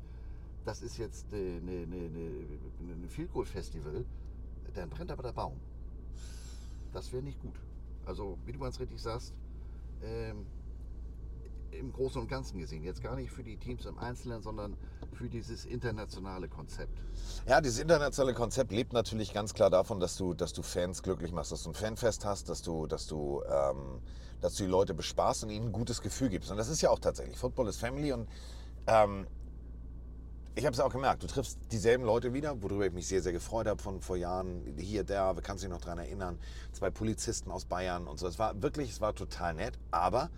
das ist jetzt eine, eine, eine, eine Field Goal Festival, dann brennt aber der Baum. Das wäre nicht gut. Also, wie du ganz richtig sagst, ähm, im Großen und Ganzen gesehen. Jetzt gar nicht für die Teams im Einzelnen, sondern für dieses internationale Konzept. Ja, dieses internationale Konzept lebt natürlich ganz klar davon, dass du, dass du Fans glücklich machst, dass du ein Fanfest hast, dass du, dass du, ähm, dass du die Leute bespaßt und ihnen ein gutes Gefühl gibst. Und das ist ja auch tatsächlich. Football ist Family und ähm, ich habe es auch gemerkt, du triffst dieselben Leute wieder, worüber ich mich sehr, sehr gefreut habe von vor Jahren. Hier, der, kannst du dich noch daran erinnern, zwei Polizisten aus Bayern und so. Es war wirklich, es war total nett, aber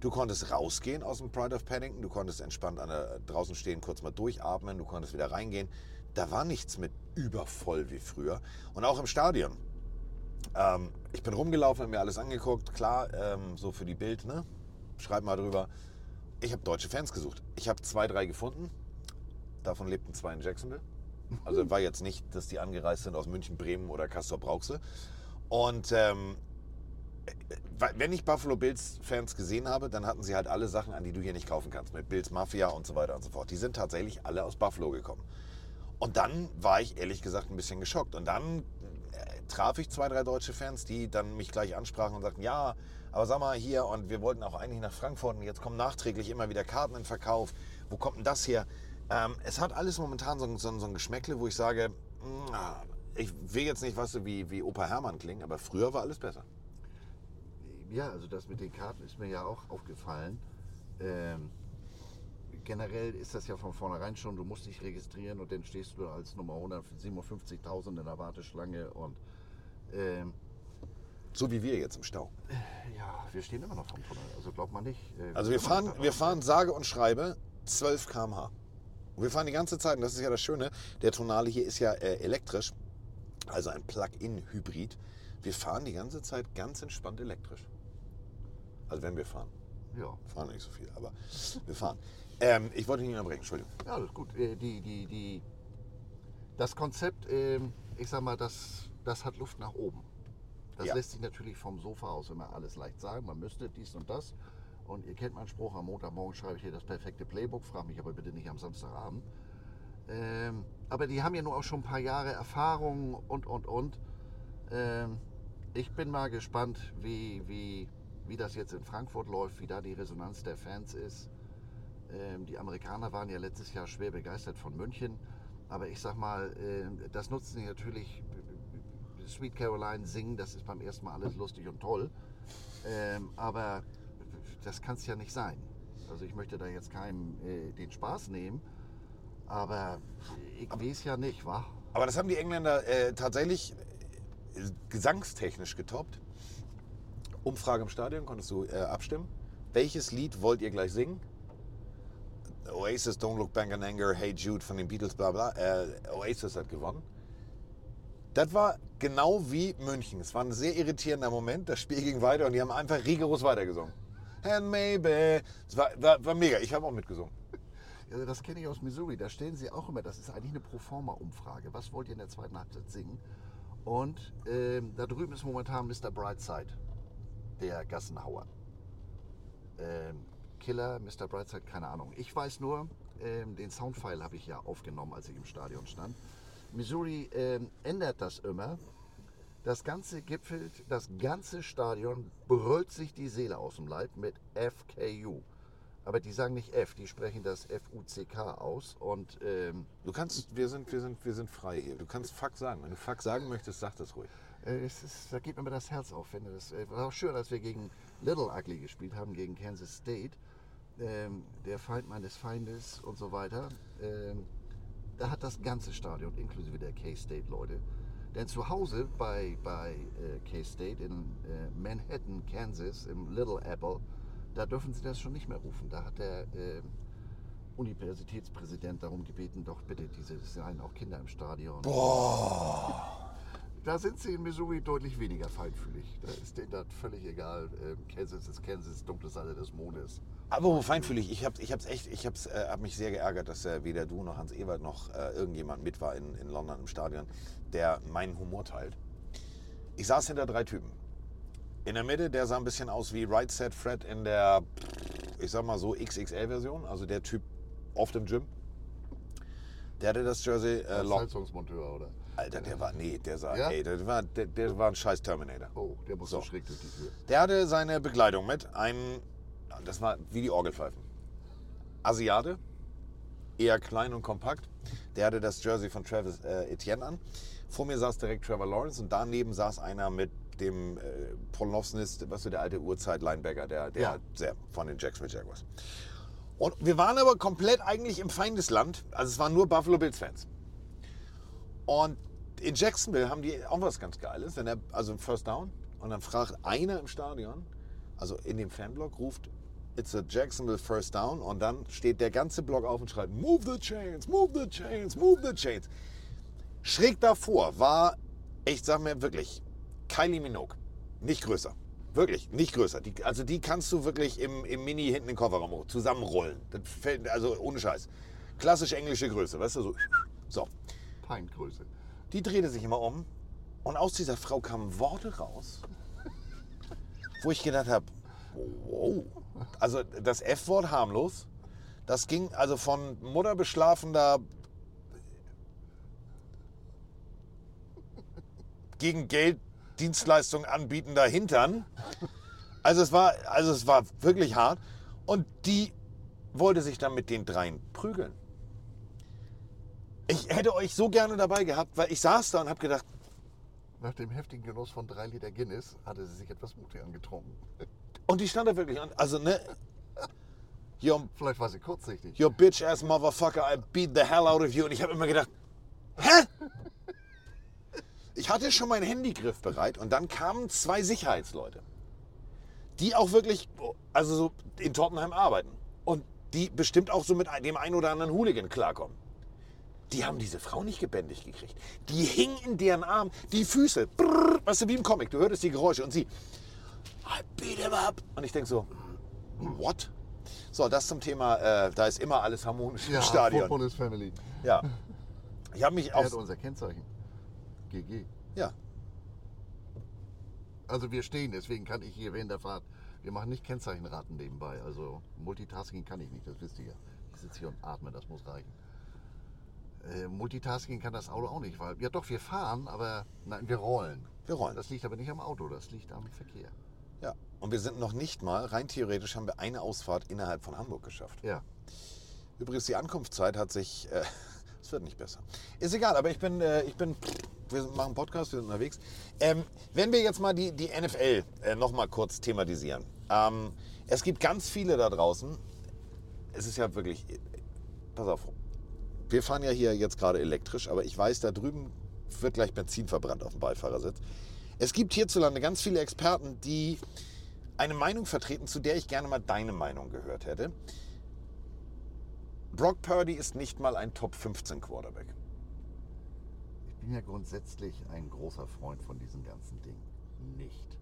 Du konntest rausgehen aus dem Pride of Paddington, du konntest entspannt an der, draußen stehen, kurz mal durchatmen, du konntest wieder reingehen. Da war nichts mit übervoll wie früher. Und auch im Stadion. Ähm, ich bin rumgelaufen, habe mir alles angeguckt. Klar, ähm, so für die Bild, ne? Schreib mal drüber. Ich habe deutsche Fans gesucht. Ich habe zwei, drei gefunden. Davon lebten zwei in Jacksonville. Also war jetzt nicht, dass die angereist sind aus München, Bremen oder Castor Brauxel. Und ähm, wenn ich Buffalo Bills Fans gesehen habe, dann hatten sie halt alle Sachen an, die du hier nicht kaufen kannst. Mit Bills Mafia und so weiter und so fort. Die sind tatsächlich alle aus Buffalo gekommen. Und dann war ich ehrlich gesagt ein bisschen geschockt. Und dann äh, traf ich zwei, drei deutsche Fans, die dann mich gleich ansprachen und sagten, ja, aber sag mal hier und wir wollten auch eigentlich nach Frankfurt und jetzt kommen nachträglich immer wieder Karten in Verkauf. Wo kommt denn das her? Ähm, es hat alles momentan so, so, so ein Geschmäckle, wo ich sage, mh, ich will jetzt nicht, weißt du, wie, wie Opa Hermann klingen, aber früher war alles besser. Ja, also das mit den Karten ist mir ja auch aufgefallen. Ähm, generell ist das ja von vornherein schon, du musst dich registrieren und dann stehst du als Nummer 157.000 in der Warteschlange und ähm, So wie wir jetzt im Stau. ja, wir stehen immer noch vom Tunnel, also glaubt man nicht. äh, Also wir fahren, wir fahren sage und schreibe 12 km/h. Und wir fahren die ganze Zeit, und das ist ja das Schöne, der Tonale hier ist ja äh, elektrisch, also ein Plug-in-Hybrid. Wir fahren die ganze Zeit ganz entspannt elektrisch. Also wenn wir fahren. Ja. Fahren nicht so viel, aber wir fahren. Ähm, ich wollte nicht unterbrechen, Entschuldigung. Ja, das ist gut. Äh, Die, die, die, das Konzept, ähm, ich sag mal, das, das hat Luft nach oben. Das Ja. lässt sich natürlich vom Sofa aus immer alles leicht sagen. Man müsste dies und das. Und ihr kennt meinen Spruch, am Montagmorgen schreibe ich hier das perfekte Playbook. Frag mich aber bitte nicht am Samstagabend. Ähm, aber die haben ja nur auch schon ein paar Jahre Erfahrung und, und, und. Ähm, ich bin mal gespannt, wie, wie, wie das jetzt in Frankfurt läuft, wie da die Resonanz der Fans ist. Ähm, die Amerikaner waren ja letztes Jahr schwer begeistert von München. Aber ich sag mal, ähm, das nutzen sie natürlich. Sweet Caroline singen, das ist beim ersten Mal alles lustig und toll. Ähm, aber das kann es ja nicht sein. Also ich möchte da jetzt keinem äh, den Spaß nehmen. Aber ich weiß ja nicht, wa? Aber das haben die Engländer äh, tatsächlich äh, gesangstechnisch getoppt. Umfrage im Stadion, konntest du äh, abstimmen. Welches Lied wollt ihr gleich singen? Oasis, Don't Look Back in Anger, Hey Jude von den Beatles, bla bla. Äh, Oasis hat gewonnen. Das war genau wie München. Es war ein sehr irritierender Moment. Das Spiel ging weiter und die haben einfach rigoros weitergesungen. And maybe. Es war, war, war mega. Ich habe auch mitgesungen. Also das kenne ich aus Missouri. Da stellen sie auch immer, das ist eigentlich eine Proforma-Umfrage. Was wollt ihr in der zweiten Halbzeit singen? Und ähm, da drüben ist momentan Mr. Brightside, der Gassenhauer. Ähm, Killer, Mr. Brightside, keine Ahnung. Ich weiß nur, ähm, den Soundfile habe ich ja aufgenommen, als ich im Stadion stand. Missouri ähm, ändert das immer. Das Ganze gipfelt, das ganze Stadion brüllt sich die Seele aus dem Leib mit FKU. Aber die sagen nicht F, die sprechen das F-U-C-K aus. Und ähm, Du kannst, wir sind, wir sind, wir sind frei hier. Du kannst Fuck sagen. Wenn du Fuck sagen möchtest, sag das ruhig. Äh, ist, da geht mir das Herz auf. Wenn das, äh, war auch schön, als wir gegen Little Ugly gespielt haben, gegen Kansas State. Ähm, der Feind meines Feindes und so weiter. Ähm, da hat das ganze Stadion, inklusive der K-State-Leute. Denn zu Hause bei, bei äh, K-State in äh, Manhattan, Kansas, im Little Apple, da dürfen sie das schon nicht mehr rufen. Da hat der äh, Universitätspräsident darum gebeten, doch bitte, diese es seien auch Kinder im Stadion. Da sind sie in Missouri deutlich weniger feinfühlig. Da ist denen das völlig egal. Ähm, Kansas ist Kansas, dunkle Seite des Mondes. Aber feinfühlig, ich habe ich hab's echt, ich hab's, äh, hab mich sehr geärgert, dass äh, weder du noch Hans Ewald noch äh, irgendjemand mit war in, in London im Stadion, der meinen Humor teilt. Ich saß hinter drei Typen. In der Mitte, der sah ein bisschen aus wie Right Set Fred in der, ich sag mal so, XXL-Version, also der Typ auf dem Gym. Der hatte das Jersey äh, Als lock. Heizungsmonteur, oder? Alter, der war, nee, der sah, Ja? ey, der war, der, der war ein scheiß Terminator. Oh, der muss so So. schräg durch die Tür. Der hatte seine Begleitung mit. Ein, das war wie die Orgelpfeifen. Asiate, eher klein und kompakt. Der hatte das Jersey von Travis äh, Etienne an. Vor mir saß direkt Trevor Lawrence und daneben saß einer mit dem äh, Polnovsnist, was so der alte Urzeit-Linebacker, der, der Ja. sehr von den Jacksonville Jaguars. Und wir waren aber komplett eigentlich im Feindesland. Also es waren nur Buffalo Bills-Fans. Und in Jacksonville haben die auch was ganz Geiles. Wenn er, also im First Down. Und dann fragt einer im Stadion, also in dem Fanblock, ruft, it's a Jacksonville First Down. Und dann steht der ganze Block auf und schreit, move the chains, move the chains, move the chains. Schräg davor war, ich sag mir wirklich, Kylie Minogue. Nicht größer. Wirklich, nicht größer. Die, also die kannst du wirklich im, im Mini hinten in den Kofferraum zusammenrollen. Fällt, also ohne Scheiß. Klassisch englische Größe, weißt du, so. So. Pintgröße. Die drehte sich immer um und aus dieser Frau kamen Worte raus, wo ich gedacht habe, wow. Also das F-Wort harmlos. Das ging also von mutterbeschlafender gegen Geld Dienstleistung anbietender Hintern. Also es war, also es war wirklich hart. Und die wollte sich dann mit den dreien prügeln. Ich hätte euch so gerne dabei gehabt, weil ich saß da und habe gedacht, Nach dem heftigen Genuss von drei Liter Guinness hatte sie sich etwas Mut angetrunken. und die stand da wirklich. Und also, ne? Your, Vielleicht war sie kurzsichtig. your bitch ass motherfucker, I beat the hell out of you. Und ich habe immer gedacht, hä? Ich hatte schon meinen Handygriff bereit und dann kamen zwei Sicherheitsleute, die auch wirklich, also so in Tottenham arbeiten und die bestimmt auch so mit dem einen oder anderen Hooligan klarkommen. Die haben diese Frau nicht gebändigt gekriegt. Die hing in deren Arm, die Füße, brrr, weißt du, wie im Comic. Du hörtest die Geräusche und sie, I beat him up. Und ich denke so, What? So, das zum Thema, äh, da ist immer alles harmonisch im Stadion. Football is Family. Ja. Ich habe mich Er hat auch. unser Kennzeichen. GG. Ja. Also wir stehen, deswegen kann ich hier während der Fahrt. Wir machen nicht Kennzeichenraten nebenbei. Also Multitasking kann ich nicht, das wisst ihr ja. Ich sitze hier und atme, das muss reichen. Äh, Multitasking kann das Auto auch nicht, weil. Ja doch, wir fahren, aber nein, wir rollen. Wir rollen. Das liegt aber nicht am Auto, das liegt am Verkehr. Ja. Und wir sind noch nicht mal, rein theoretisch haben wir eine Ausfahrt innerhalb von Hamburg geschafft. Ja. Übrigens, die Ankunftszeit hat sich. Äh, es wird nicht besser. Ist egal, aber ich bin. Äh, ich bin wir machen Podcast, wir sind unterwegs. Ähm, wenn wir jetzt mal die, die NFL äh, noch mal kurz thematisieren. Ähm, es gibt ganz viele da draußen. Es ist ja wirklich. Pass auf. Wir fahren ja hier jetzt gerade elektrisch, aber ich weiß, da drüben wird gleich Benzin verbrannt auf dem Beifahrersitz. Es gibt hierzulande ganz viele Experten, die eine Meinung vertreten, zu der ich gerne mal deine Meinung gehört hätte. Brock Purdy ist nicht mal ein Top 15 Quarterback. Ich bin ja grundsätzlich ein großer Freund von diesen ganzen Dingen. Nicht.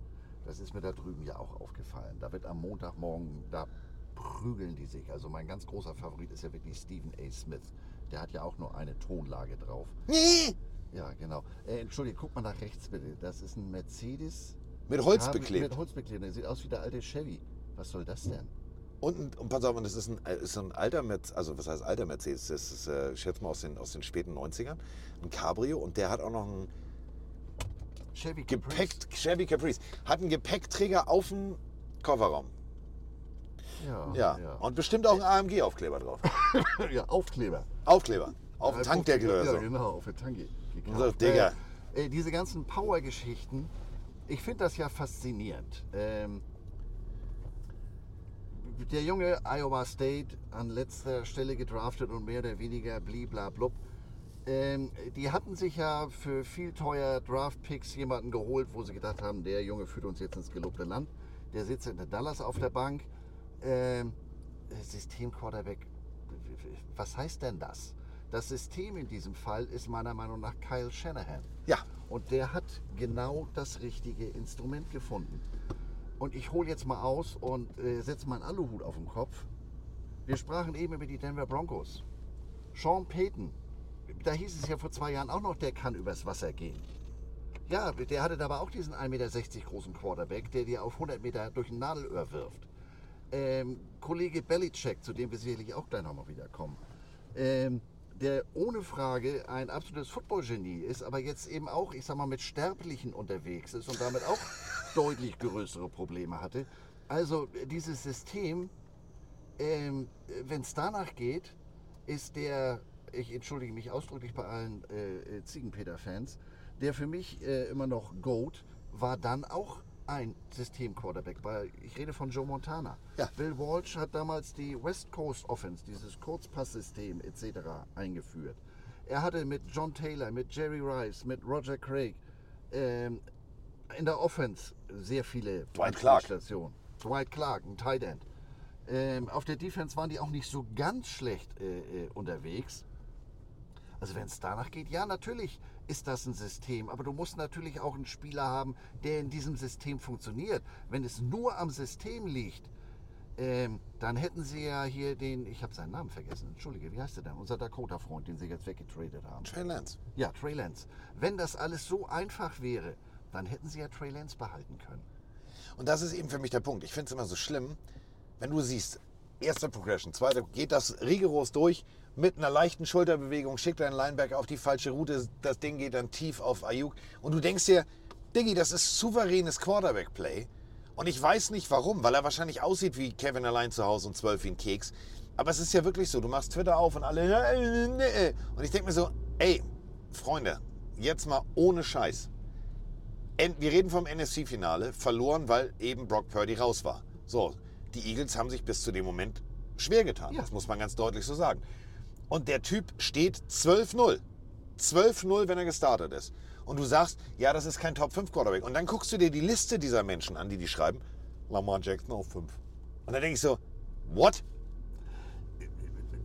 Das ist mir da drüben ja auch aufgefallen. Da wird am Montagmorgen, da prügeln die sich. Also mein ganz großer Favorit ist ja wirklich Stephen A. Smith. Der hat ja auch nur eine Tonlage drauf. Nee! Ja, genau. Äh, Entschuldigung, guck mal nach rechts bitte. Das ist ein Mercedes. Mit Holz Cabrio- beklebt. Mit Holz beklebt. Der sieht aus wie der alte Chevy. Was soll das denn? Und, ein- und pass auf, und das ist ein, ist so ein alter Mercedes, also was heißt alter Mercedes? Das ist, äh, ich schätze mal, aus den, aus den späten 90ern. Ein Cabrio und der hat auch noch einen Chevy Gepäck, Caprice. Chevy Caprice. Hat einen Gepäckträger auf dem Kofferraum. Ja, Ja. ja. Und bestimmt auch ein AMG-Aufkleber drauf. ja, Aufkleber. Aufkleber. Auf dem Ja, Tankdeckel oder ja, so. genau, auf der Tanke. Und so, Digga. Äh, äh, diese ganzen Power-Geschichten, ich finde das ja faszinierend. Ähm, der junge Iowa State an letzter Stelle gedraftet und mehr oder weniger bliblablub. Ähm, die hatten sich ja für viel teuer Draft-Picks jemanden geholt, wo sie gedacht haben, der Junge führt uns jetzt ins gelobte Land. Der sitzt in der Dallas auf der Bank. Ähm, System-Quarterback, was heißt denn das? Das System in diesem Fall ist meiner Meinung nach Kyle Shanahan. Ja. Und der hat genau das richtige Instrument gefunden. Und ich hole jetzt mal aus und äh, setze meinen Aluhut auf den Kopf. Wir sprachen eben über die Denver Broncos. Sean Payton, da hieß es ja vor zwei Jahren auch noch, der kann übers Wasser gehen. Ja, der hatte aber auch diesen 1,60 Meter großen Quarterback, der dir auf 100 Meter durch ein Nadelöhr wirft. Ähm, Kollege Belichick, zu dem wir sicherlich auch gleich nochmal wieder kommen, ähm, der ohne Frage ein absolutes Footballgenie ist, aber jetzt eben auch, ich sag mal, mit Sterblichen unterwegs ist und damit auch deutlich größere Probleme hatte. Also dieses System, ähm, wenn es danach geht, ist der, ich entschuldige mich ausdrücklich bei allen äh, äh, Ziegenpeter-Fans, der für mich äh, immer noch GOAT war dann auch ein System-Quarterback. Weil Ich rede von Joe Montana. Ja. Bill Walsh hat damals die West Coast Offense, dieses Kurzpasssystem etc. eingeführt. Er hatte mit John Taylor, mit Jerry Rice, mit Roger Craig ähm, in der Offense sehr viele Dwight Clark. Stationen. Dwight Clark, ein Tight End. Ähm, auf der Defense waren die auch nicht so ganz schlecht äh, äh, unterwegs. Also wenn es danach geht, ja, natürlich ist das ein System, aber du musst natürlich auch einen Spieler haben, der in diesem System funktioniert. Wenn es nur am System liegt, ähm, dann hätten sie ja hier den, ich habe seinen Namen vergessen, entschuldige, wie heißt der denn? Unser Dakota-Freund, den sie jetzt weggetradet haben. Trey Lance. Ja, Trey Lance. Wenn das alles so einfach wäre, dann hätten sie ja Trey Lance behalten können. Und das ist eben für mich der Punkt. Ich finde es immer so schlimm, wenn du siehst, erster Progression, zweiter, geht das rigoros durch, mit einer leichten Schulterbewegung, schickt deinen Linebacker auf die falsche Route, das Ding geht dann tief auf Ayuk. Und du denkst dir, Diggi, das ist souveränes Quarterback-Play. Und ich weiß nicht warum, weil er wahrscheinlich aussieht wie Kevin allein zu Hause und zwölf ein Keks. Aber es ist ja wirklich so, du machst Twitter auf und alle. Und ich denke mir so, ey, Freunde, jetzt mal ohne Scheiß. Wir reden vom NFC-Finale, verloren, weil eben Brock Purdy raus war. So, die Eagles haben sich bis zu dem Moment schwer getan. Ja. Das muss man ganz deutlich so sagen. Und der Typ steht 12-0. 12-0, wenn er gestartet ist. Und du sagst, ja, das ist kein Top-5-Quarterback. Und dann guckst du dir die Liste dieser Menschen an, die die schreiben. Lamar Jackson auf 5. Und dann denke ich so, what?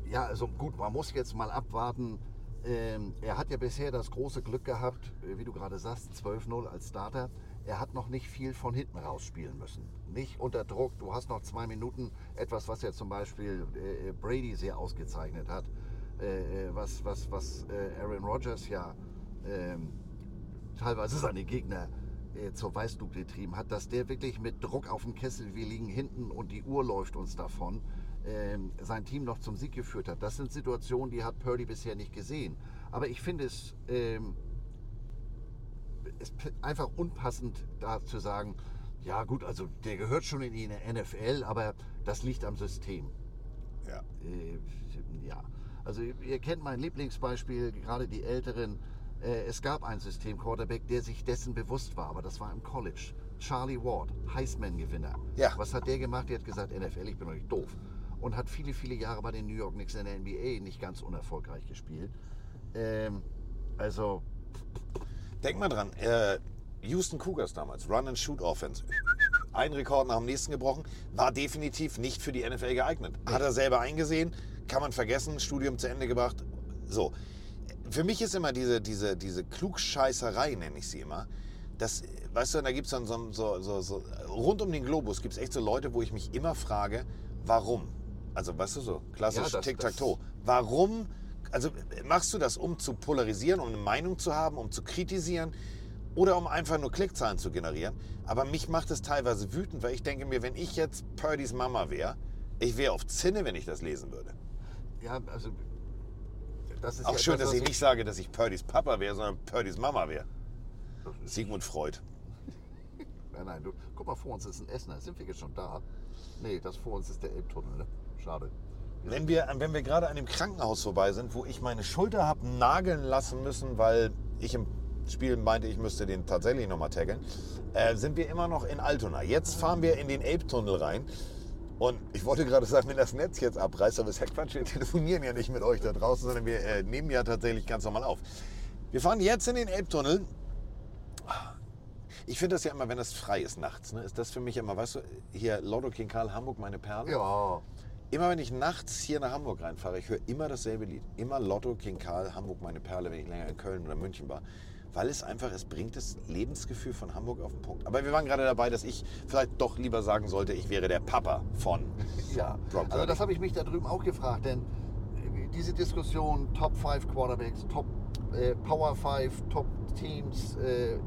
Ja, also gut, man muss jetzt mal abwarten. Ähm, er hat ja bisher das große Glück gehabt, äh, wie du gerade sagst, 12-0 als Starter. Er hat noch nicht viel von hinten raus spielen müssen. Nicht unter Druck. Du hast noch zwei Minuten. Etwas, was ja zum Beispiel äh, Brady sehr ausgezeichnet hat. Äh, äh was was, was äh, Aaron Rodgers ja ähm, teilweise seine Gegner äh, zur Weißdug getrieben hat, dass der wirklich mit Druck auf dem Kessel, wir liegen hinten und die Uhr läuft uns davon, ähm, sein Team noch zum Sieg geführt hat. Das sind Situationen, die hat Purdy bisher nicht gesehen. Aber ich finde es, es einfach unpassend, da zu sagen, ja gut, also der gehört schon in die NFL, aber das liegt am System. Ja. Äh, ja. Also ihr kennt mein Lieblingsbeispiel, gerade die Älteren. Äh, es gab einen System-Quarterback, der sich dessen bewusst war, aber das war im College. Charlie Ward, Heisman-Gewinner. Ja. Was hat der gemacht? Der hat gesagt, NFL, ich bin doch nicht doof. Und hat viele, viele Jahre bei den New York Knicks in der NBA nicht ganz unerfolgreich gespielt. Ähm, also. Denk mal dran, äh, Houston Cougars damals, Run-and-Shoot-Offense. Ein Rekord nach dem nächsten gebrochen, war definitiv nicht für die NFL geeignet. Hat er selber eingesehen, kann man vergessen, Studium zu Ende gebracht. So. Für mich ist immer diese, diese, diese Klugscheißerei, nenne ich sie immer. Das, weißt du, da gibt es dann so, so, so, so, rund um den Globus gibt es echt so Leute, wo ich mich immer frage, warum? Also, weißt du, so klassisch Ja, Tic-Tac-Toe. Warum, also machst du das, um zu polarisieren, um eine Meinung zu haben, um zu kritisieren oder um einfach nur Klickzahlen zu generieren? Aber mich macht es teilweise wütend, weil ich denke mir, wenn ich jetzt Purdys Mama wäre, ich wäre auf Zinne, wenn ich das lesen würde. Ja, also. Das ist Auch ja schön, etwas, dass ich nicht sage, dass ich Purdys Papa wäre, sondern Purdys Mama wäre. Sigmund Freud. Nein, nein, du, guck mal, vor uns ist ein Essener. Sind wir jetzt schon da? Nee, das vor uns ist der Elbtunnel. Ne? Schade. Wenn wir, wenn wir gerade an dem Krankenhaus vorbei sind, wo ich meine Schulter habe nageln lassen müssen, weil ich im Spiel meinte, ich müsste den tatsächlich nochmal taggeln, äh, sind wir immer noch in Altona. Jetzt fahren wir in den Elbtunnel rein. Und ich wollte gerade sagen, wenn das Netz jetzt abreißt, aber das ist ja Quatsch, wir telefonieren ja nicht mit euch da draußen, sondern wir äh, nehmen ja tatsächlich ganz normal auf. Wir fahren jetzt in den Elbtunnel. Ich finde das ja immer, wenn das frei ist nachts, ne, ist das für mich immer, weißt du, hier Lotto King Karl, Hamburg, meine Perle. Ja, Immer wenn ich nachts hier nach Hamburg reinfahre, ich höre immer dasselbe Lied. Immer Lotto, King Karl, Hamburg, meine Perle, wenn ich länger in Köln oder München war. Weil es einfach, es bringt das Lebensgefühl von Hamburg auf den Punkt. Aber wir waren gerade dabei, dass ich vielleicht doch lieber sagen sollte, ich wäre der Papa von. ja. Brock Also das habe ich mich da drüben auch gefragt, denn äh, diese Diskussion Top 5 Quarterbacks, Top äh, Power 5, Top Teams, äh,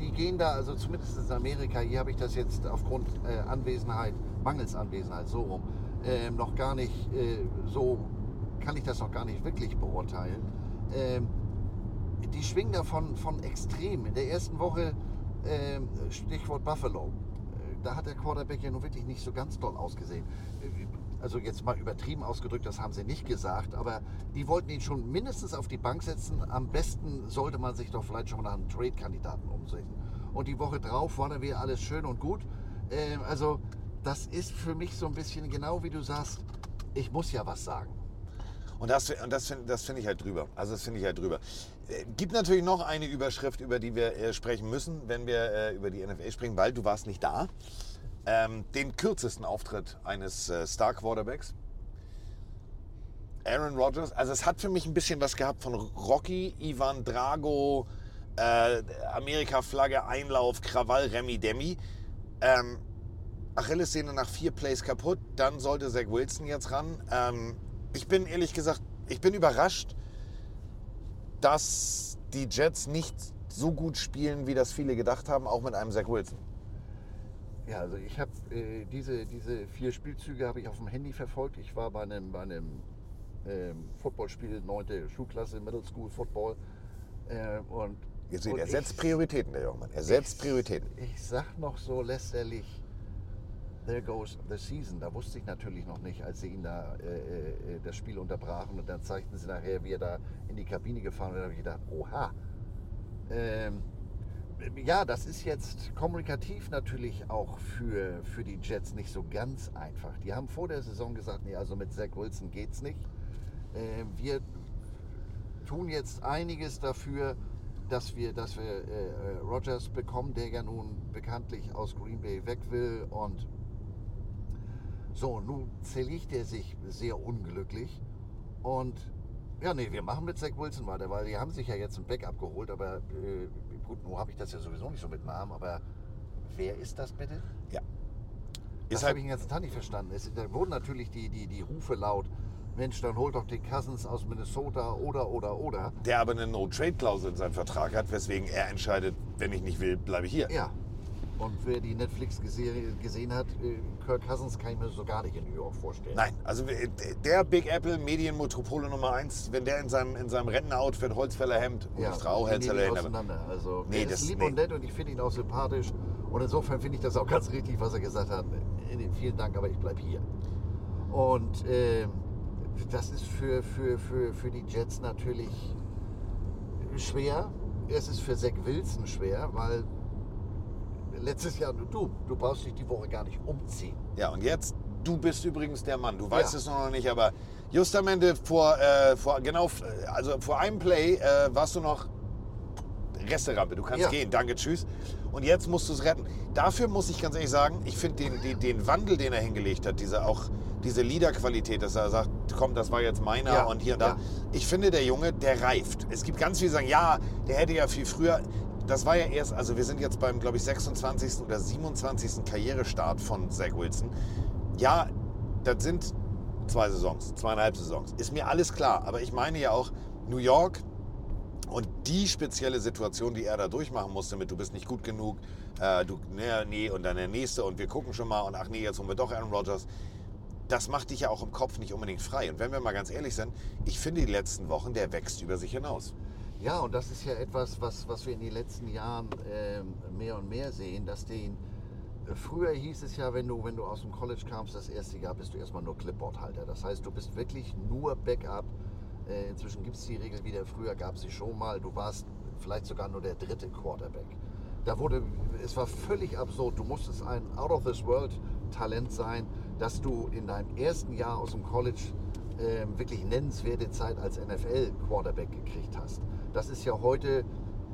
die, gehen da, also zumindest in Amerika, hier habe ich das jetzt aufgrund äh, Anwesenheit, mangels Anwesenheit, so rum, ähm, noch gar nicht äh, so, kann ich das noch gar nicht wirklich beurteilen. Ähm, die schwingen da von, von extrem. In der ersten Woche, ähm, Stichwort Buffalo, äh, da hat der Quarterback ja nun wirklich nicht so ganz doll ausgesehen. Also jetzt mal übertrieben ausgedrückt, das haben sie nicht gesagt, aber die wollten ihn schon mindestens auf die Bank setzen. Am besten sollte man sich doch vielleicht schon mal nach einem Trade-Kandidaten umsehen. Und die Woche drauf war dann wieder alles schön und gut. Ähm, also das ist für mich so ein bisschen genau wie du sagst, ich muss ja was sagen. Und das, und das finde das find ich halt drüber. Also das finde ich halt drüber. Äh, Gibt natürlich noch eine Überschrift, über die wir äh, sprechen müssen, wenn wir äh, über die NFL sprechen, weil du warst nicht da. Ähm, den kürzesten Auftritt eines äh, Star Quarterbacks. Aaron Rodgers. Also es hat für mich ein bisschen was gehabt von Rocky, Ivan Drago, äh, Amerika-Flagge, Einlauf, Krawall, Remi Demi. Ähm, Achillessehne nach vier Plays kaputt. Dann sollte Zach Wilson jetzt ran. Ähm, ich bin ehrlich gesagt, ich bin überrascht, dass die Jets nicht so gut spielen, wie das viele gedacht haben, auch mit einem Zach Wilson. Ja, also ich habe äh, diese, diese vier Spielzüge habe ich auf dem Handy verfolgt. Ich war bei einem, bei einem ähm, Footballspiel, 9. Schulklasse, Middle School Football. Äh, und, Ihr seht, und er setzt ich- Prioritäten, der junge Mann. Er setzt Prioritäten. Ich sag noch so lästerlich, there goes the season. Da wusste ich natürlich noch nicht, als sie ihn da äh, äh, das Spiel unterbrachen und dann zeigten sie nachher, wie er da in die Kabine gefahren ist. Da habe ich gedacht, oha. Ähm, ja, das ist jetzt kommunikativ natürlich auch für, für die Jets nicht so ganz einfach. Die haben vor der Saison gesagt, nee, also mit Zach Wilson geht's nicht. Äh, wir tun jetzt einiges dafür, dass wir, dass wir äh, äh, Rogers bekommen, der ja nun bekanntlich aus Green Bay weg will. Und so, nun zerlegt er sich sehr unglücklich. Und Ja, nee, wir machen mit Zach Wilson weiter, weil die haben sich ja jetzt ein Backup geholt, aber äh, gut, nur habe ich das ja sowieso nicht so mit Namen, aber wer ist das bitte? Ja. Das Ist halt, habe ich den ganzen Tag nicht verstanden. Es, da wurden natürlich die, die, die Rufe laut, Mensch, dann holt doch den Cousins aus Minnesota oder, oder, oder. der aber eine No-Trade-Klausel in seinem Vertrag hat, weswegen er entscheidet, wenn ich nicht will, bleibe ich hier. Ja. Und wer die Netflix-Serie gesehen hat, äh, Kirk Cousins kann ich mir so gar nicht in New York vorstellen. Nein, also der Big Apple Medienmetropole Nummer 1, wenn der in seinem, in seinem Rentner-Outfit Holzfällerhemd und Ja, aber- auseinander. Also, Nee, ist lieb nee. und nett und ich finde ihn auch sympathisch. Und insofern finde ich das auch ganz richtig, was er gesagt hat. Äh, Vielen Dank, aber ich bleibe hier. Und ähm, das ist für, für, für, für die Jets natürlich schwer. Es ist für Zach Wilson schwer, weil letztes Jahr, du, du brauchst dich die Woche gar nicht umziehen. Ja, und jetzt, du bist übrigens der Mann. Du weißt Ja. es noch nicht, aber justamente vor, äh, vor genau, also vor einem Play äh, warst du noch Resterampe. Du kannst Ja. gehen, danke, tschüss. Und jetzt musst du es retten. Dafür muss ich ganz ehrlich sagen, ich finde den, den, den Wandel, den er hingelegt hat, diese auch diese Leaderqualität, dass er sagt, komm, das war jetzt meiner Ja, und hier und da. ja. Ich finde, der Junge, der reift. Es gibt ganz viele, die sagen, ja, der hätte ja viel früher. Das war ja erst, also wir sind jetzt beim, glaube ich, 26. oder 27. Karrierestart von Zach Wilson. Ja, das sind zwei Saisons, zweieinhalb Saisons. Ist mir alles klar. Aber ich meine ja auch, New York und die spezielle Situation, die er da durchmachen musste mit, du bist nicht gut genug, äh, du, nee, nee, und dann der nächste und wir gucken schon mal und ach nee, jetzt holen wir doch Aaron Rodgers. Das macht dich ja auch im Kopf nicht unbedingt frei. Und wenn wir mal ganz ehrlich sind, ich finde die letzten Wochen, der wächst über sich hinaus. Ja, und das ist ja etwas, was, was wir in den letzten Jahren ähm, mehr und mehr sehen, dass den äh, Früher hieß es ja, wenn du, wenn du aus dem College kamst, das erste Jahr bist du erstmal nur Clipboard-Halter. Das heißt, du bist wirklich nur Backup. Äh, inzwischen gibt es die Regel wieder, früher gab es sie schon mal. Du warst vielleicht sogar nur der dritte Quarterback. Da wurde, es war völlig absurd. Du musstest ein Out-of-this-World-Talent sein, dass du in deinem ersten Jahr aus dem College ähm, wirklich nennenswerte Zeit als NFL-Quarterback gekriegt hast. Das ist ja heute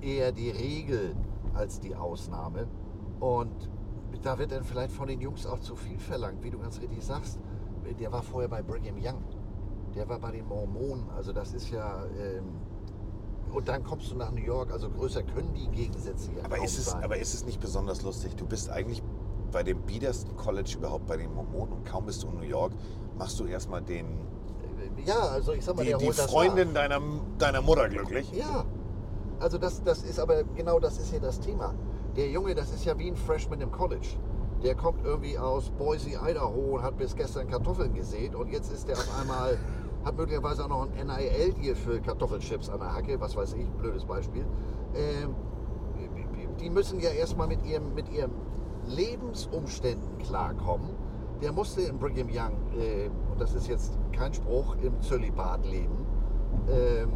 eher die Regel als die Ausnahme. Und da wird dann vielleicht von den Jungs auch zu viel verlangt, wie du ganz richtig sagst. Der war vorher bei Brigham Young. Der war bei den Mormonen. Also das ist ja... Ähm, und dann kommst du nach New York. Also größer können die Gegensätze ja Aber ist, es, sein. aber ist es nicht besonders lustig? Du bist eigentlich bei dem biedersten College überhaupt bei den Mormonen und kaum bist du in New York, machst du erstmal den, ja, also ich sag mal, die, der die holt das Freundin nach. deiner, deiner Mutter glücklich. Ja, also das, das ist aber genau das ist ja das Thema. Der Junge, das ist ja wie ein Freshman im College. Der kommt irgendwie aus Boise, Idaho und hat bis gestern Kartoffeln gesät und jetzt ist der auf einmal, hat möglicherweise auch noch ein NIL-Deal für Kartoffelchips an der Hacke, was weiß ich, blödes Beispiel. Ähm, die müssen ja erstmal mit ihrem, mit ihren Lebensumständen klarkommen. Der musste in Brigham Young, äh, und das ist jetzt kein Spruch, im Zölibat leben. Ähm,